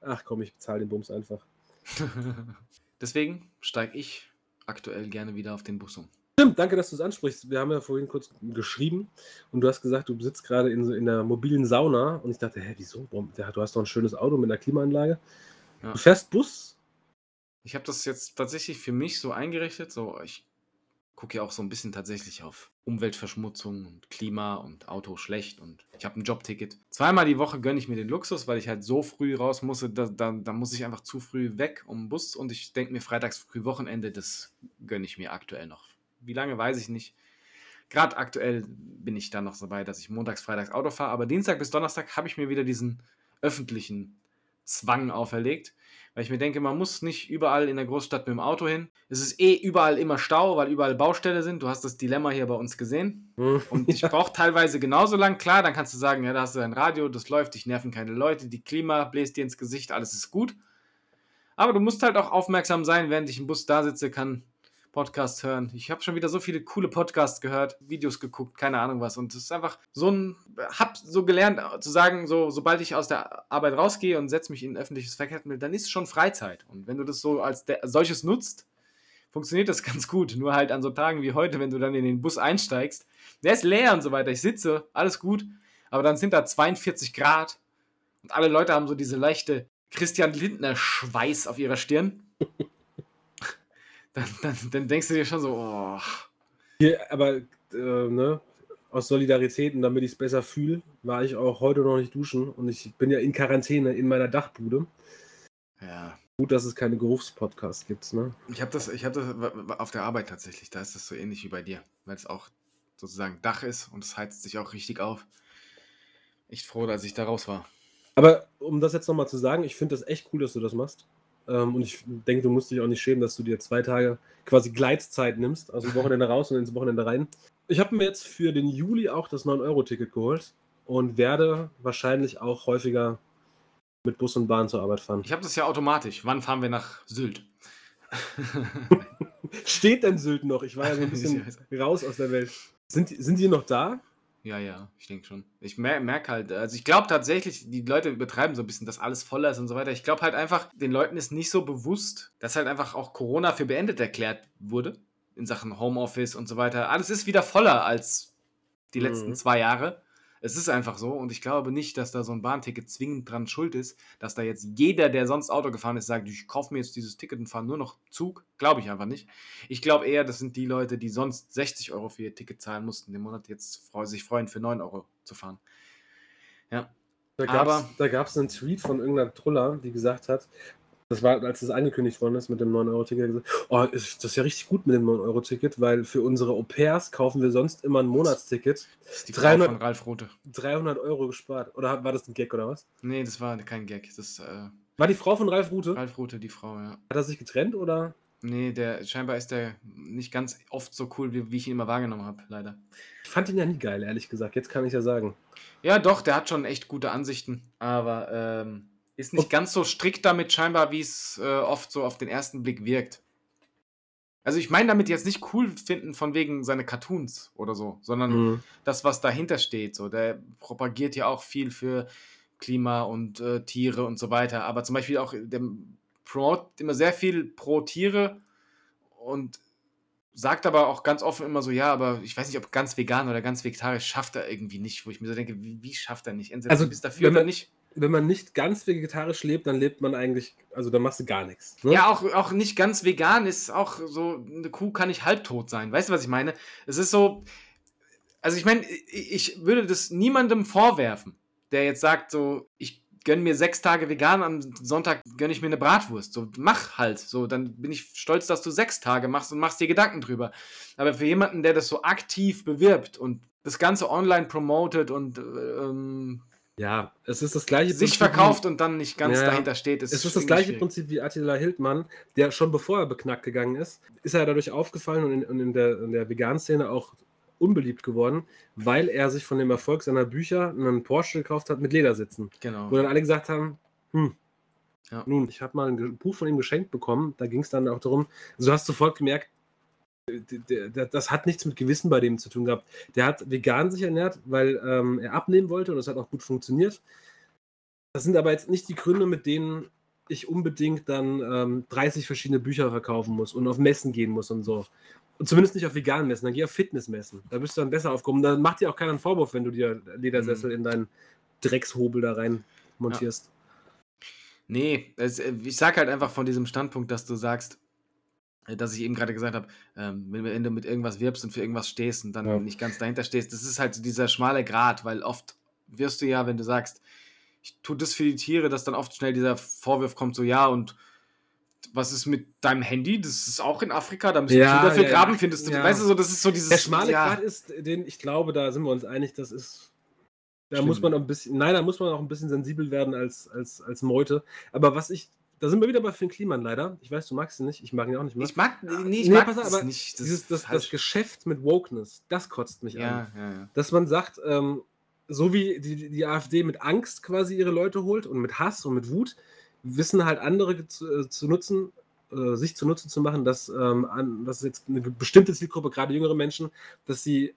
ach komm, ich bezahle den Bums einfach. [laughs] Deswegen steige ich aktuell gerne wieder auf den Bus um. Stimmt, danke, dass du es ansprichst. Wir haben ja vorhin kurz geschrieben und du hast gesagt, du sitzt gerade in, in der mobilen Sauna und ich dachte, hä, wieso? Du hast doch ein schönes Auto mit einer Klimaanlage. Ja. Du fährst Bus? Ich habe das jetzt tatsächlich für mich so eingerichtet. So, ich gucke ja auch so ein bisschen tatsächlich auf Umweltverschmutzung und Klima und Auto schlecht und ich habe ein Jobticket. Zweimal die Woche gönne ich mir den Luxus, weil ich halt so früh raus musste, da, da, da muss ich einfach zu früh weg um den Bus und ich denke mir freitags früh Wochenende, das gönne ich mir aktuell noch. Wie lange weiß ich nicht. Gerade aktuell bin ich da noch so bei, dass ich montags, freitags Auto fahre, aber Dienstag bis Donnerstag habe ich mir wieder diesen öffentlichen Zwang auferlegt, weil ich mir denke, man muss nicht überall in der Großstadt mit dem Auto hin. Es ist eh überall immer Stau, weil überall Baustelle sind. Du hast das Dilemma hier bei uns gesehen. Hm. Und ich [laughs] brauche teilweise genauso lang. Klar, dann kannst du sagen, ja, da hast du dein Radio, das läuft, dich nerven keine Leute, die Klima bläst dir ins Gesicht, alles ist gut. Aber du musst halt auch aufmerksam sein, während ich im Bus da sitze, kann Podcast hören. Ich habe schon wieder so viele coole Podcasts gehört, Videos geguckt, keine Ahnung was. Und es ist einfach so ein, hab so gelernt äh, zu sagen, so, sobald ich aus der Arbeit rausgehe und setze mich in ein öffentliches Verkehrsmittel, dann ist es schon Freizeit. Und wenn du das so als solches nutzt, funktioniert das [laughs] ganz gut. Nur halt an so Tagen wie heute, wenn du dann in den Bus einsteigst, der ist leer und so weiter. Ich sitze, alles gut, aber dann sind da 42 Grad und alle Leute haben so diese leichte Christian Lindner-Schweiß auf ihrer Stirn. [laughs] Dann, dann, dann denkst du dir schon so, oh, Hier, aber äh, ne, aus Solidarität und damit ich es besser fühle, war ich auch heute noch nicht duschen und ich bin ja in Quarantäne in meiner Dachbude. ja. Gut, dass es keine Geruchspodcasts gibt. Ne? Ich habe das, ich hab das auf der Arbeit tatsächlich, da ist das so ähnlich wie bei dir, weil es auch sozusagen Dach ist und es heizt sich auch richtig auf. Echt froh, dass ich da raus war. Aber um das jetzt nochmal zu sagen, ich finde das echt cool, dass du das machst. Ähm, und ich denke, du musst dich auch nicht schämen, dass du dir zwei Tage quasi Gleitzeit nimmst, aus dem Wochenende raus und ins Wochenende rein. Ich habe mir jetzt für den Juli auch das 9-Euro-Ticket geholt und werde wahrscheinlich auch häufiger mit Bus und Bahn zur Arbeit fahren. Ich habe das ja automatisch. Wann fahren wir nach Sylt? [laughs] Steht denn Sylt noch? Ich war ja so ein [laughs] bisschen raus aus der Welt. Sind, sind die noch da? Ja, ja, ich denke schon. Ich mer merke halt, also ich glaube tatsächlich, die Leute betreiben so ein bisschen, dass alles voller ist und so weiter. Ich glaube halt einfach, den Leuten ist nicht so bewusst, dass halt einfach auch Corona für beendet erklärt wurde. In Sachen Homeoffice und so weiter. Alles ist wieder voller als die letzten Mhm. zwei Jahre. Es ist einfach so und ich glaube nicht, dass da so ein Bahnticket zwingend dran schuld ist, dass da jetzt jeder, der sonst Auto gefahren ist, sagt, ich kaufe mir jetzt dieses Ticket und fahre nur noch Zug. Glaube ich einfach nicht. Ich glaube eher, das sind die Leute, die sonst 60 Euro für ihr Ticket zahlen mussten im Monat, jetzt sich freuen, für 9 Euro zu fahren. Ja. Da gab es einen Tweet von irgendeiner Truller, die gesagt hat, das war, als das angekündigt worden ist mit dem 9-Euro-Ticket, hat gesagt, oh, ist das ist ja richtig gut mit dem 9-Euro-Ticket, weil für unsere Au-pairs kaufen wir sonst immer ein Monatsticket. Das ist die 300 Frau von Ralf Rote. 300 Euro gespart. Oder war das ein Gag oder was? Nee, das war kein Gag. Das äh, War die Frau von Ralf Rute? Ralf Rote, die Frau, ja. Hat er sich getrennt oder? Nee, der scheinbar ist der nicht ganz oft so cool, wie, wie ich ihn immer wahrgenommen habe, leider. Ich fand ihn ja nie geil, ehrlich gesagt. Jetzt kann ich ja sagen. Ja, doch, der hat schon echt gute Ansichten, aber ähm, ist nicht ganz so strikt damit scheinbar, wie es äh, oft so auf den ersten Blick wirkt. Also ich meine damit jetzt nicht cool finden von wegen seine Cartoons oder so, sondern Mhm. das, was dahinter steht. So, der propagiert ja auch viel für Klima und äh, Tiere und so weiter. Aber zum Beispiel auch, der promotet immer sehr viel pro Tiere und sagt aber auch ganz offen immer so, ja, aber ich weiß nicht, ob ganz vegan oder ganz vegetarisch schafft er irgendwie nicht, wo ich mir so denke, wie, wie schafft er nicht? Entweder Also, du bist dafür wenn oder nicht. Wenn man nicht ganz vegetarisch lebt, dann lebt man eigentlich, also dann machst du gar nichts. Ne? Ja, auch, auch nicht ganz vegan ist auch so, eine Kuh kann nicht halbtot sein. Weißt du, was ich meine? Es ist so, also ich meine, ich würde das niemandem vorwerfen, der jetzt sagt, so, ich gönne mir sechs Tage vegan, am Sonntag gönne ich mir eine Bratwurst. So, mach halt. So, dann bin ich stolz, dass du sechs Tage machst und machst dir Gedanken drüber. Aber für jemanden, der das so aktiv bewirbt und das Ganze online promotet und ähm, Ja, es ist das gleiche sich Prinzip wie- verkauft und dann nicht ganz Ja, dahinter steht, ist Es ist das gleiche. Prinzip wie Attila Hildmann, der schon bevor er beknackt gegangen ist, ist er dadurch aufgefallen und in, und in der, in der Vegan-Szene auch unbeliebt geworden, weil er sich von dem Erfolg seiner Bücher einen Porsche gekauft hat mit Ledersitzen. Genau. Wo dann alle gesagt haben, hm, Ja. nun, ich habe mal ein Buch von ihm geschenkt bekommen, da ging es dann auch darum, also du hast sofort gemerkt, das hat nichts mit Gewissen bei dem zu tun gehabt. Der hat vegan sich ernährt, weil ähm, er abnehmen wollte und das hat auch gut funktioniert. Das sind aber jetzt nicht die Gründe, mit denen ich unbedingt dann ähm, 30 verschiedene Bücher verkaufen muss und auf Messen gehen muss und so. Und zumindest nicht auf veganen Messen, dann geh auf Fitnessmessen. Da bist du dann besser aufgehoben. Da macht dir auch keiner einen Vorwurf, wenn du dir Ledersessel in deinen Dreckshobel da rein montierst. Nee, es, äh, ich sag halt einfach von diesem Standpunkt, dass du sagst, dass ich eben gerade gesagt habe, ähm, wenn, du mit irgendwas wirbst und für irgendwas stehst und dann Ja. nicht ganz dahinter stehst, das ist halt so dieser schmale Grat, weil oft wirst du ja, wenn du sagst, ich tue das für die Tiere, dass dann oft schnell dieser Vorwurf kommt, so ja und was ist mit deinem Handy? Das ist auch in Afrika, da müssen Ja, wir dafür ja, graben, findest du? Ja. Weißt du so, das ist so dieses. Der schmale ja, Grad ist, den ich glaube, da sind wir uns einig, das ist. Da Schlimm. muss man auch ein bisschen, nein, da muss man auch ein bisschen sensibel werden als, als, als Meute. Aber was ich, da sind wir wieder bei Finn Kliman leider. Ich weiß, du magst ihn nicht, ich mag ihn auch nicht mehr. Ich mag, nee, ich Nee, mag pass das aber nicht. Das Dieses, das, das. Geschäft mit Wokeness, das kotzt mich an. ja, ja, ja. Dass man sagt, ähm, so wie die, die AfD mit Angst quasi ihre Leute holt und mit Hass und mit Wut, wissen halt andere zu, äh, zu nutzen, äh, sich zu nutzen zu machen, dass, ähm, an, dass jetzt eine bestimmte Zielgruppe, gerade jüngere Menschen, dass sie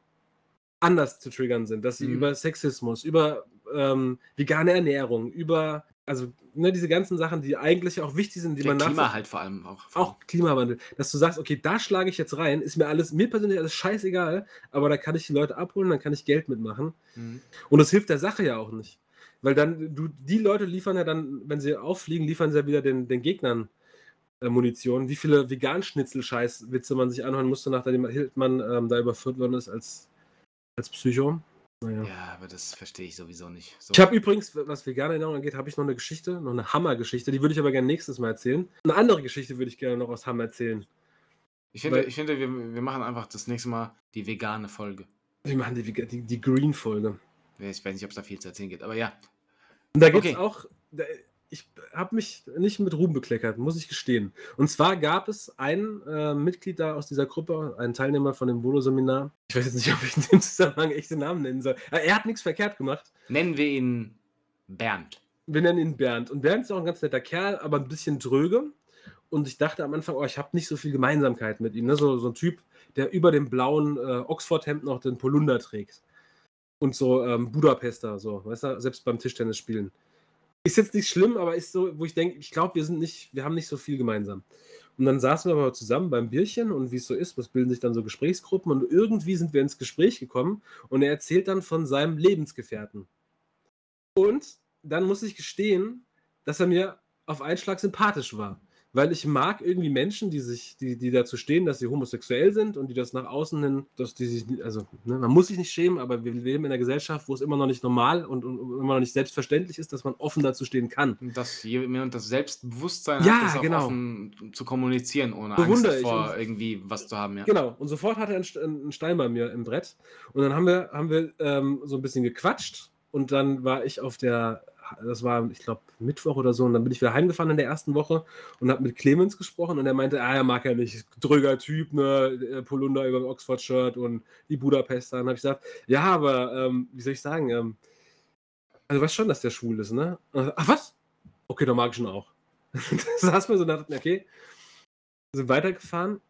anders zu triggern sind, dass sie Mhm. über Sexismus, über ähm, vegane Ernährung, über also ne, diese ganzen Sachen, die eigentlich auch wichtig sind, die Der man Klima nachvoll- halt vor allem auch. auch Klimawandel, dass du sagst, okay, da schlage ich jetzt rein, ist mir alles, mir persönlich alles scheißegal, aber da kann ich die Leute abholen, dann kann ich Geld mitmachen. Mhm. Und das hilft der Sache ja auch nicht. Weil dann, du, die Leute liefern ja dann, wenn sie auffliegen, liefern sie ja wieder den, den Gegnern äh, Munition. Wie viele Vegan-Schnitzel-Scheiß-Witze man sich anhören musste, nachdem Hildmann ähm, da überführt worden ist als, als Psycho. Naja. Ja, aber das verstehe ich sowieso nicht. So. Ich habe übrigens, was vegane Ernährung angeht, habe ich noch eine Geschichte, noch eine Hammer-Geschichte, die würde ich aber gerne nächstes Mal erzählen. Eine andere Geschichte würde ich gerne noch aus Hammer erzählen. Ich finde, Weil- ich finde wir, wir machen einfach das nächste Mal die vegane Folge. Wir machen die, die, die Green-Folge. Ich weiß nicht, ob es da viel zu erzählen gibt, aber ja. Und da gibt es Okay. auch, da- ich habe mich nicht mit Ruhm bekleckert, muss ich gestehen. Und zwar gab es ein äh, Mitglied da aus dieser Gruppe, einen Teilnehmer von dem Volo-Seminar. Ich weiß jetzt nicht, [laughs] ob ich in dem Zusammenhang echte Namen nennen soll. Aber er hat nichts verkehrt gemacht. Nennen wir ihn Bernd. Wir nennen ihn Bernd. Und Bernd ist auch ein ganz netter Kerl, aber ein bisschen dröge. Und ich dachte am Anfang, oh, ich habe nicht so viel Gemeinsamkeit mit ihm. Ne? So, so ein Typ, der über dem blauen äh, Oxford-Hemd noch den Polunder trägt. Und so ähm, Budapester, so, weißt du, selbst beim Tischtennis spielen. Ist jetzt nicht schlimm, aber ist so, wo ich denke, ich glaube, wir sind nicht, wir haben nicht so viel gemeinsam. Und dann saßen wir aber zusammen beim Bierchen und wie es so ist, es bilden sich dann so Gesprächsgruppen und irgendwie sind wir ins Gespräch gekommen und er erzählt dann von seinem Lebensgefährten. Und dann muss ich gestehen, dass er mir auf einen Schlag sympathisch war. Weil ich mag irgendwie Menschen, die sich, die, die dazu stehen, dass sie homosexuell sind und die das nach außen hin, dass die sich, nicht- also ne, man muss sich nicht schämen, aber wir leben in einer Gesellschaft, wo es immer noch nicht normal und, und immer noch nicht selbstverständlich ist, dass man offen dazu stehen kann. Und dass jemand das Selbstbewusstsein Ja, hat, das genau. offen zu kommunizieren, ohne Bewundere Angst vor Und- irgendwie was zu haben, ja. Genau, und sofort hatte er einen Stein bei mir im Brett. Und dann haben wir, haben wir ähm, so ein bisschen gequatscht und dann war ich auf der, das war, ich glaube, Mittwoch oder so, und dann bin ich wieder heimgefahren in der ersten Woche und habe mit Clemens gesprochen und er meinte, ah, er mag ja nicht, dröger Typ, ne, äh, Polunder über dem Oxford-Shirt und die Budapester. Und habe ich gesagt, ja, aber, ähm, wie soll ich sagen, ähm, also weißt schon, dass der schwul ist, ne? Ach, was? Okay, dann mag ich ihn auch. [laughs] da saßen wir so und dachten, okay, sind weitergefahren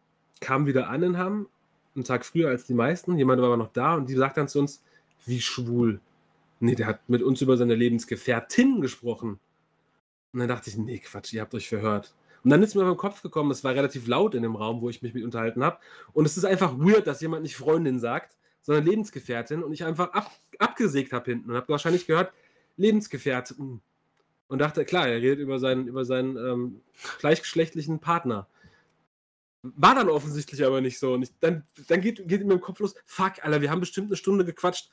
kamen wieder an in Hamm, einen Tag früher als die meisten. Jemand war aber noch da und die sagt dann zu uns, wie schwul. Nee, der hat mit uns über seine Lebensgefährtin gesprochen. Und dann dachte ich, nee, Quatsch, ihr habt euch verhört. Und dann ist mir beim Kopf gekommen, es war relativ laut in dem Raum, wo ich mich mit unterhalten habe. Und es ist einfach weird, dass jemand nicht Freundin sagt, sondern Lebensgefährtin. Und ich einfach ab, abgesägt habe hinten und habe wahrscheinlich gehört, Lebensgefährtin. Und dachte, klar, er redet über seinen, über seinen ähm, gleichgeschlechtlichen Partner. War dann offensichtlich aber nicht so. Und ich, dann, dann geht, geht mir im Kopf los, fuck, Alter, wir haben bestimmt eine Stunde gequatscht.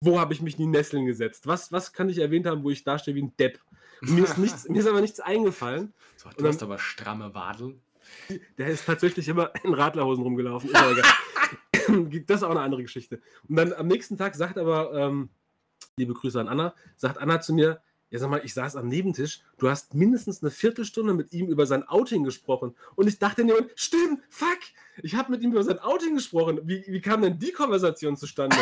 Wo habe ich mich in die Nesseln gesetzt? Was, was kann ich erwähnt haben, wo ich dastehe wie ein Depp? Und mir, ist nichts, mir ist aber nichts eingefallen. So, du dann- hast aber stramme Wadeln. Der ist tatsächlich immer in Radlerhosen rumgelaufen. [coughs] Das ist auch eine andere Geschichte. Und dann am nächsten Tag sagt aber, ähm, liebe Grüße an Anna, sagt Anna zu mir, ja sag mal, ich saß am Nebentisch, du hast mindestens eine Viertelstunde mit ihm über sein Outing gesprochen. Und ich dachte in dem Moment, stimmt, fuck, ich habe mit ihm über sein Outing gesprochen. Wie, wie kam denn die Konversation zustande?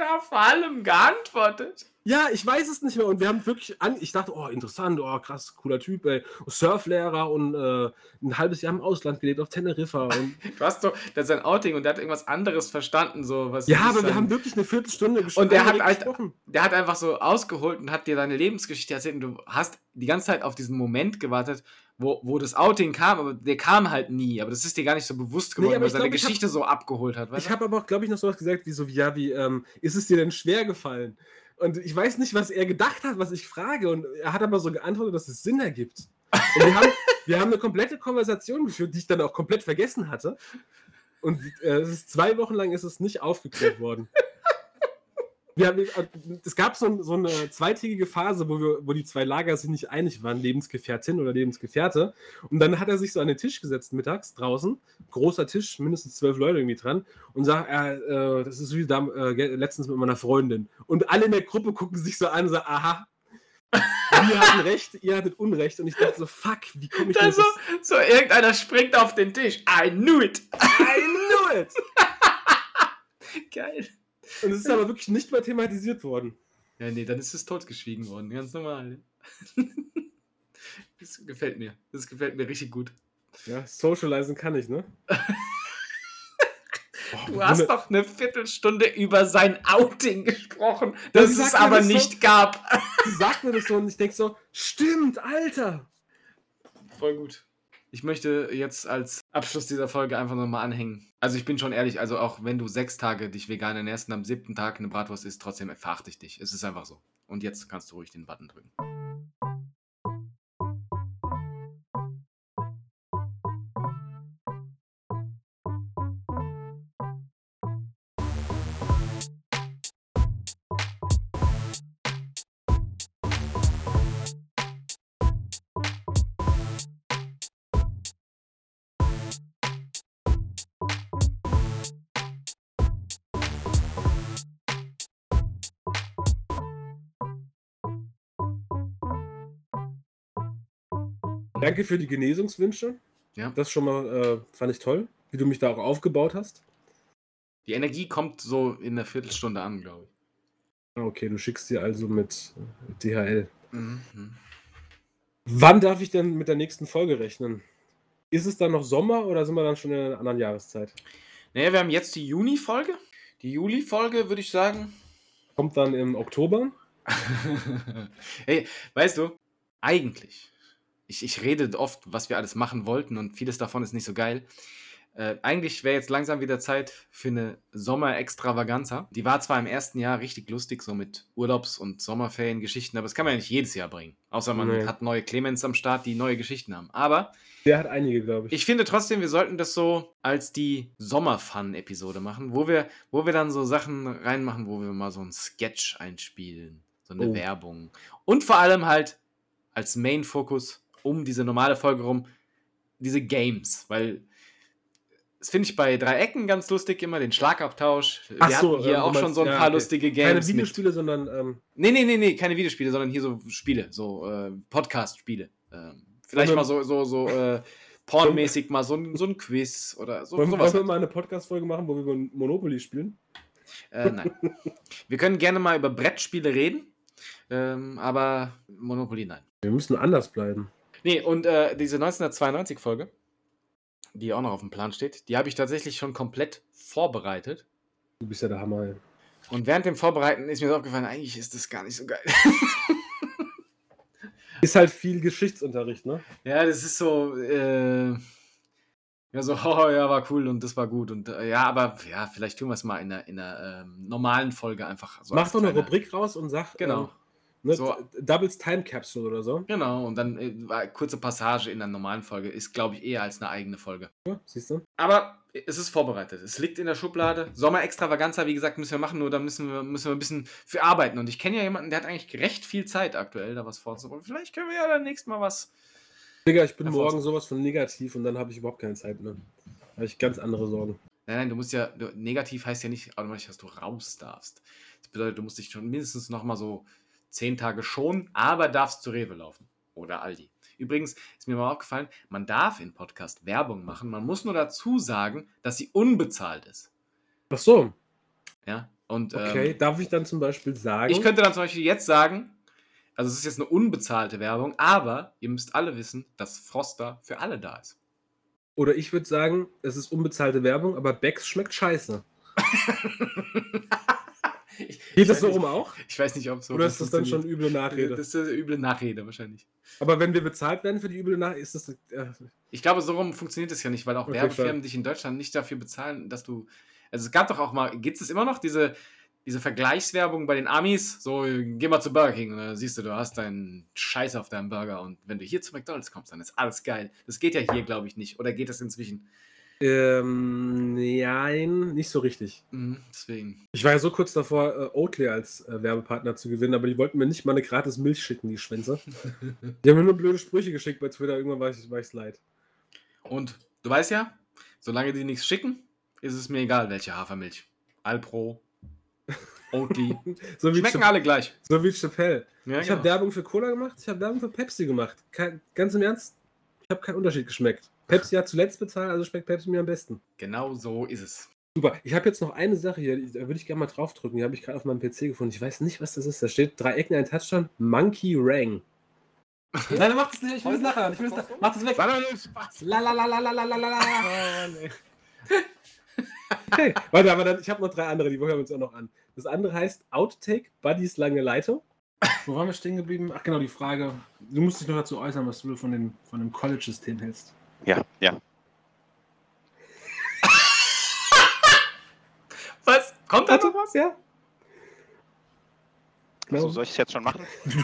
Hat vor allem geantwortet? Ja, ich weiß es nicht mehr. Und wir haben wirklich an. Ich dachte, oh, interessant, oh, krass, cooler Typ, ey. Surflehrer und äh, ein halbes Jahr im Ausland gelebt auf Teneriffa. Und [laughs] Du hast so, das ist ein Outing und der hat irgendwas anderes verstanden, so was. ja, aber wir haben wirklich eine Viertelstunde ges Und der hat halt- gesprochen. Der hat einfach so ausgeholt und hat dir deine Lebensgeschichte erzählt und du hast die ganze Zeit auf diesen Moment gewartet, wo, wo das Outing kam, aber der kam halt nie. Aber das ist dir gar nicht so bewusst geworden, aber weil seine glaub, ich hab- Geschichte so abgeholt hat. Weißt Ich habe aber auch, glaube ich, noch sowas gesagt, wie so, wie, ja, wie, ähm, ist es dir denn schwer gefallen? Und ich weiß nicht, was er gedacht hat, was ich frage. Und er hat aber so geantwortet, dass es Sinn ergibt. Und wir haben, [laughs] wir haben eine komplette Konversation geführt, die ich dann auch komplett vergessen hatte. Und äh, es ist zwei Wochen lang ist es nicht aufgeklärt worden. Wir haben, äh, es gab so, so eine zweitägige Phase, wo, wir, wo die zwei Lager sich nicht einig waren, Lebensgefährtin oder Lebensgefährte. Und dann hat er sich so an den Tisch gesetzt mittags draußen, großer Tisch, mindestens zwölf Leute irgendwie dran, und sagt, äh, äh, das ist wie da, äh, letztens mit meiner Freundin. Und alle in der Gruppe gucken sich so an und sagen, aha, wir hatten recht, ihr hattet Unrecht. Und ich dachte so, fuck, wie komme ich du? denn das? so irgendeiner springt auf den Tisch. I knew it. I knew it! [laughs] Geil. Und es ist aber wirklich nicht mal thematisiert worden. Ja, nee, dann ist es totgeschwiegen worden. Ganz normal. Das gefällt mir. Das gefällt mir richtig gut. Ja, socializen kann ich, ne? [laughs] Du hast doch eine Viertelstunde über sein Outing gesprochen, das es aber das so- nicht gab. Sie sagt mir das so und ich denke so, stimmt, Alter! Voll gut. Ich möchte jetzt als Abschluss dieser Folge einfach nochmal anhängen. Also ich bin schon ehrlich, also auch wenn du sechs Tage dich vegan ernährst und am siebten Tag eine Bratwurst isst, trotzdem verachte ich dich. Es ist einfach so. Und jetzt kannst du ruhig den Button drücken. Danke für die Genesungswünsche. Ja. Das schon mal äh, fand ich toll, wie du mich da auch aufgebaut hast. Die Energie kommt so in einer Viertelstunde an, glaube ich. Ah, Okay, du schickst dir also mit DHL. Mhm. Wann darf ich denn mit der nächsten Folge rechnen? Ist es dann noch Sommer oder sind wir dann schon in einer anderen Jahreszeit? Naja, wir haben jetzt die Juni-Folge. Die Juli-Folge würde ich sagen. Kommt dann im Oktober? [laughs] hey, weißt du, eigentlich, ich, ich rede oft, was wir alles machen wollten und vieles davon ist nicht so geil. Äh, eigentlich wäre jetzt langsam wieder Zeit für eine Sommer-Extravaganza. Die war zwar im ersten Jahr richtig lustig, so mit Urlaubs- und Sommerferien-Geschichten, aber das kann man ja nicht jedes Jahr bringen. Außer man Nee. hat neue Clemens am Start, die neue Geschichten haben. Aber Der hat einige, glaube ich. ich finde trotzdem, wir sollten das so als die Sommer-Fun-Episode machen, wo wir, wo wir dann so Sachen reinmachen, wo wir mal so einen Sketch einspielen, so eine Oh. Werbung. Und vor allem halt als Main-Fokus um diese normale Folge rum, diese Games, weil das finde ich bei Dreiecken ganz lustig immer, den Schlagabtausch. Wir Ach so, hatten hier ähm, auch schon so ein ja, paar okay. lustige Keine Games. mit. Videospiele, sondern ähm, Nee, nee, nee, nee, keine Videospiele, sondern hier so Spiele, so äh, Podcast-Spiele. Ähm, vielleicht wir- mal so, so, so äh, pornmäßig mal so ein, so ein Quiz oder so, wollen, sowas. wollen wir mal eine Podcast-Folge machen, wo wir Monopoly spielen? Äh, nein. [laughs] Wir können gerne mal über Brettspiele reden, ähm, aber Monopoly nein. Wir müssen anders bleiben. Nee, und äh, diese 1992-Folge die auch noch auf dem Plan steht. Die habe ich tatsächlich schon komplett vorbereitet. Du bist ja der Hammer. Ey. Und während dem Vorbereiten ist mir so aufgefallen, eigentlich ist das gar nicht so geil. [laughs] Ist halt viel Geschichtsunterricht, ne? ja, das ist so, äh, ja, so, [laughs] oh, ja, war cool und das war gut. Und äh, ja, aber ja, vielleicht tun wir es mal in einer, in einer ähm, normalen Folge einfach. So Mach doch eine Rubrik raus und sag. Genau. Ähm, ne, So. Doubles Time Capsule oder so. Genau, und dann äh, kurze Passage in einer normalen Folge ist, glaube ich, eher als eine eigene Folge. Ja, siehst du? Aber es ist vorbereitet. Es liegt in der Schublade. Sommer-Extravaganza, wie gesagt, müssen wir machen, nur da müssen wir, müssen wir ein bisschen für arbeiten. Und ich kenne ja jemanden, der hat eigentlich recht viel Zeit aktuell, da was vorzubereiten. Vielleicht können wir ja dann nächstes Mal was. Digga, ich bin morgen sowas von negativ und dann habe ich überhaupt keine Zeit mehr. Da habe ich ganz andere Sorgen. Nein, nein, du musst ja. Du, negativ heißt ja nicht automatisch, dass du raus darfst. Das bedeutet, du musst dich schon mindestens noch mal so zehn Tage schon, aber darfst zu Rewe laufen. Oder Aldi. Übrigens ist mir mal aufgefallen, man darf in Podcast Werbung machen. Man muss nur dazu sagen, dass sie unbezahlt ist. Ach so, Ja. Und okay. ähm, Darf ich dann zum Beispiel sagen? ich könnte dann zum Beispiel jetzt sagen, also es ist jetzt eine unbezahlte Werbung, aber ihr müsst alle wissen, dass Froster für alle da ist. oder ich würde sagen, es ist unbezahlte Werbung, aber Becks schmeckt scheiße. [laughs] ich, Geht das weiß so nicht- rum auch? Ich weiß nicht, ob so oder ist das dann schon üble Nachrede? Das ist eine üble Nachrede wahrscheinlich. aber wenn wir bezahlt werden für die üble Nachrede, ist das. Äh, Ich glaube, so rum funktioniert das ja nicht, weil auch Okay, Werbefirmen schade. dich in Deutschland nicht dafür bezahlen, dass du. Also es gab doch auch mal, gibt es immer noch diese, diese Vergleichswerbung bei den Amis? So, geh mal zu Burger King und dann siehst du, du hast deinen Scheiß auf deinem Burger und wenn du hier zu McDonalds kommst, dann ist alles geil. Das geht ja hier, glaube ich, nicht. Oder geht das inzwischen? Ähm, nein, nicht so richtig. Mhm, deswegen. Ich war ja so kurz davor, äh, Oatly als äh, Werbepartner zu gewinnen, aber die wollten mir nicht mal eine gratis Milch schicken, die Schwänze. [laughs] Die haben mir nur blöde Sprüche geschickt bei Twitter, irgendwann war ich, war ich's leid. Und du weißt ja, solange die nichts schicken, ist es mir egal, welche Hafermilch. Alpro, Oatly. [laughs] So wie, Schmecken alle gleich. so wie Chappelle. Ja, ich habe genau. Werbung für Cola gemacht, ich habe Werbung für Pepsi gemacht. Kein, ganz im Ernst, ich habe keinen Unterschied geschmeckt. Pepsi hat zuletzt bezahlt, also schmeckt Pepsi mir am besten. Genau so ist es. Super. Ich habe jetzt noch eine Sache hier, da würde ich gerne mal draufdrücken. Die habe ich gerade auf meinem PC gefunden. Ich weiß nicht, was das ist. Da steht drei Ecken, ein Touchdown, Monkey Rang. [laughs] Nein, mach das nicht. Ich will es nachher. Ich will das Mach das weg. La la oh, warte, aber dann, ich habe noch drei andere, die hören wir uns auch noch an. Das andere heißt Outtake, Buddies lange Leitung. Wo waren wir stehen geblieben? Ach genau, die Frage. Du musst dich noch dazu äußern, was du von, den, von dem College-System hältst. Ja, ja. [laughs] Was? Kommt da noch was? Ja. Also soll ich es jetzt schon machen? [laughs] Was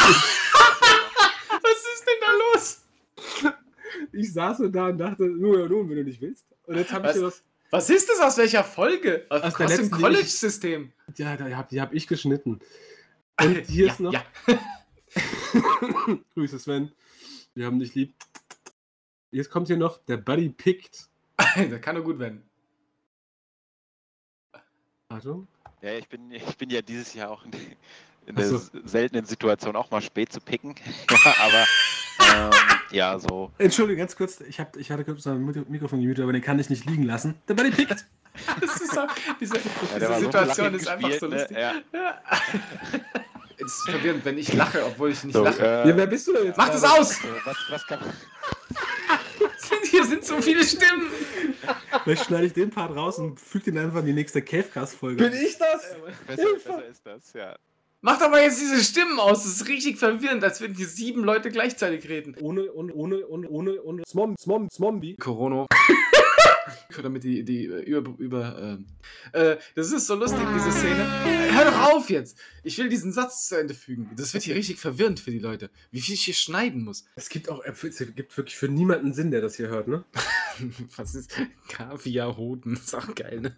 ist denn da los? Ich saß so da und dachte, nur ja nun, wenn du nicht willst. Und jetzt habe ich das. Was ist das aus welcher Folge? Aus, Aus aus dem College-System. Ja, da hab, die habe ich geschnitten. Und [laughs] hier ja, ist noch. Ja. Grüße Sven. Wir haben dich lieb. Jetzt kommt hier noch der Buddy Picked. [laughs] das kann nur gut werden. Achtung. Ja, ich bin, ich bin ja dieses Jahr auch in, in der so. seltenen Situation, auch mal spät zu picken. [laughs] aber ähm, ja, so. Entschuldige, ganz kurz. Ich, hab, ich hatte kurz mein Mikro- Mikrofon gemutet, aber den kann ich nicht liegen lassen. Der Buddy Picked. [laughs] Das ist so, diese, Ja, diese so Situation flach ist einfach so gespielt, lustig. ne? Ja. Es ist verwirrend, wenn ich lache, obwohl ich nicht So, lache. äh, ja, wer bist du denn jetzt? Mach das aus! äh, was, was kann Hier sind so viele Stimmen. Vielleicht schneide ich den Part raus und füge den einfach in die nächste Cavecast-Folge. Bin ich das? besser, besser ist das, ja. Mach doch mal jetzt diese Stimmen aus. Das ist richtig verwirrend, als wenn hier sieben Leute gleichzeitig reden. Ohne, ohne, ohne, ohne, ohne, ohne. Smom, Smom, Smombi. Corona. Damit die, die äh, über. über ähm, äh, das ist so lustig, diese Szene. Hör doch auf jetzt! Ich will diesen Satz zu Ende fügen. Das wird hier richtig verwirrend für die Leute. Wie viel ich hier schneiden muss. Es gibt auch, es gibt wirklich für niemanden Sinn, der das hier hört, ne? [laughs] Was ist Kaviarhoden? Ist auch geil, ne?